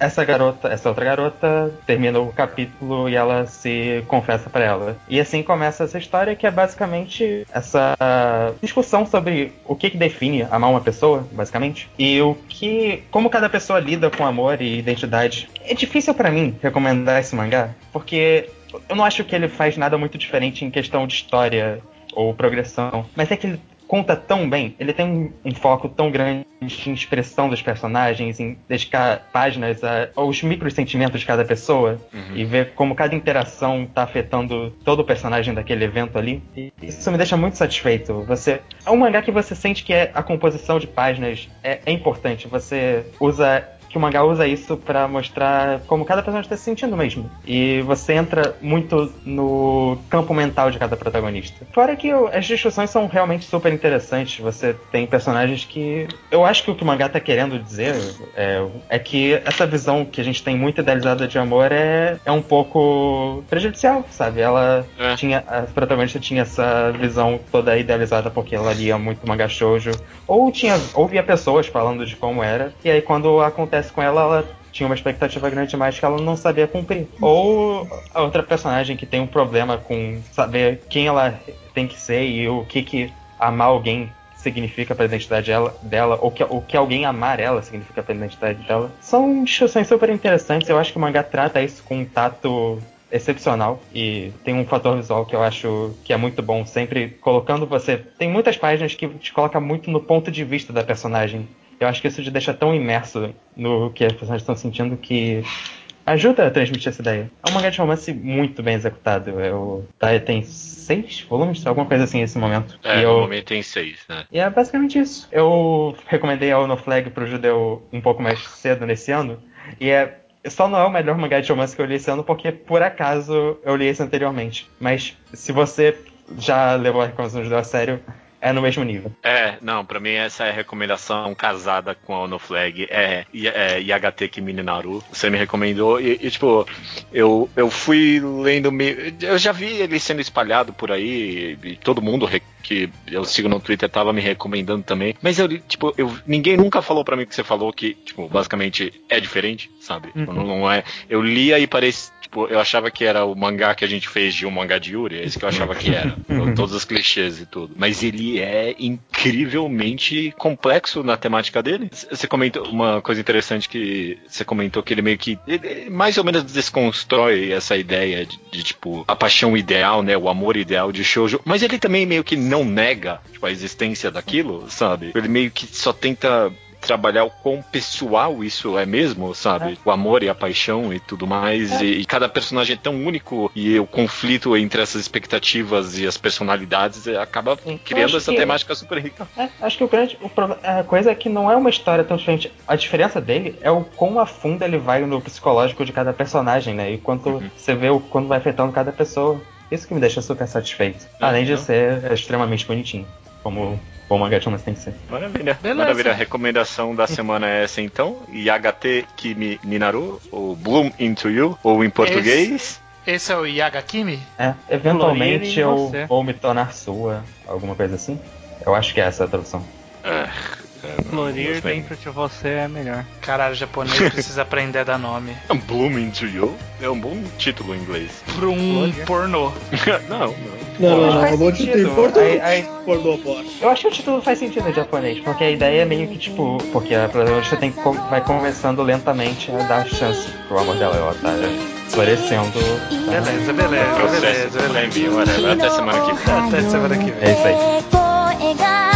essa garota, essa outra garota, termina o capítulo e ela se confessa para ela. E assim começa essa história que é basicamente essa discussão sobre o que, que define amar uma pessoa, basicamente, e o que, como cada pessoa lida com amor e identidade. É difícil para mim recomendar esse mangá, porque eu não acho que ele faz nada muito diferente em questão de história ou progressão, mas é que ele conta tão bem, ele tem um, um, foco tão grande em expressão dos personagens, em dedicar páginas a, aos micros sentimentos de cada pessoa uhum. e ver como cada interação está afetando todo o personagem daquele evento ali. E isso me deixa muito satisfeito. Você é um mangá que você sente que é, a composição de páginas é, é importante. Você usa que o mangá usa isso para mostrar como cada personagem está se sentindo mesmo. E você entra muito no campo mental de cada protagonista. Fora que as discussões são realmente super interessantes. Você tem personagens que. Eu acho que o que o mangá tá querendo dizer é, é que essa visão que a gente tem muito idealizada de amor é, é um pouco prejudicial, sabe? Ela é. tinha. A protagonista tinha essa visão toda idealizada porque ela lia muito mangá shoujo. Ou tinha. Ouvia pessoas falando de como era. E aí quando acontece com ela, ela tinha uma expectativa grande demais que ela não sabia cumprir. Ou a outra personagem que tem um problema com saber quem ela tem que ser e o que, que amar alguém significa para a identidade dela, dela ou que, o que alguém amar ela significa para a identidade dela. São discussões super interessantes. Eu acho que o mangá trata isso com um tato excepcional e tem um fator visual que eu acho que é muito bom, sempre colocando você. Tem muitas páginas que te coloca muito no ponto de vista da personagem eu acho que isso te deixa tão imerso no que as pessoas estão sentindo que ajuda a transmitir essa ideia. É um mangá de romance muito bem executado. Eu, tá, tem seis volumes, alguma coisa assim nesse momento. É, e no momento tem seis, né? E é basicamente isso. Eu recomendei a Ono Flag pro Judeu um pouco mais cedo nesse ano. E é só não é o melhor mangá de romance que eu li esse ano, porque por acaso eu li esse anteriormente. Mas se você já levou a recomendação do Judeu a sério, é no mesmo nível. É, não, para mim essa é a recomendação casada com a Ono Flag. É, é IHT Kimi Naru. Você me recomendou e, e, tipo, eu, eu fui lendo. Eu já vi ele sendo espalhado por aí e, todo mundo que eu sigo no Twitter tava me recomendando também. Mas eu, tipo, eu, ninguém nunca falou para mim que você falou que, tipo, basicamente é diferente, sabe? Uhum. Não, não é. Eu lia e parece Tipo, eu achava que era o mangá que a gente fez de um mangá de Yuri, é isso que eu achava que era. *laughs* todos os clichês e tudo. Mas ele é incrivelmente complexo na temática dele. Você comentou uma coisa interessante que você comentou que ele meio que ele mais ou menos desconstrói essa ideia de, de, tipo a paixão ideal, né, o amor ideal de shoujo, mas ele também meio que não nega tipo, a existência daquilo, sabe? Ele meio que só tenta trabalhar o quão pessoal isso é mesmo, sabe? É. O amor e a paixão e tudo mais. É. E, e, cada personagem é tão único e o conflito entre essas expectativas e as personalidades acaba Sim. criando essa que, temática super rica. É, acho que o grande. O, a coisa é que não é uma história tão diferente. A diferença dele é o quão a fundo ele vai no psicológico de cada personagem, né? E quanto uhum. você vê o quando vai afetando cada pessoa. Isso que me deixa super satisfeito. Além de ser extremamente bonitinho. Como Bom de romance tem que ser. Maravilha. Beleza. Maravilha. A recomendação da semana é essa então. Yagate Kimi Ninaru, ou Bloom Into You, ou em português. Esse... Esse é o Yagakimi? É, eventualmente eu vou me tornar sua, alguma coisa assim. Eu acho que é essa a tradução. É, Florir dentro de você é melhor. Caralho, o japonês precisa aprender a dar nome. *laughs* Bloom into You é um bom título em inglês. Pra um pornô. não, *laughs* não. Não, não, não. faz de sentido. pornô. Aí- aí- Pornô bosta. Eu acho que o título faz sentido em japonês, porque a ideia é meio que tipo. Porque a protagonista tem, que co- vai começando lentamente a dar chance pro amor dela. Ela tá florescendo. tá? Beleza, beleza, beleza, beleza. Até semana que vem. Até semana que vem. É isso aí.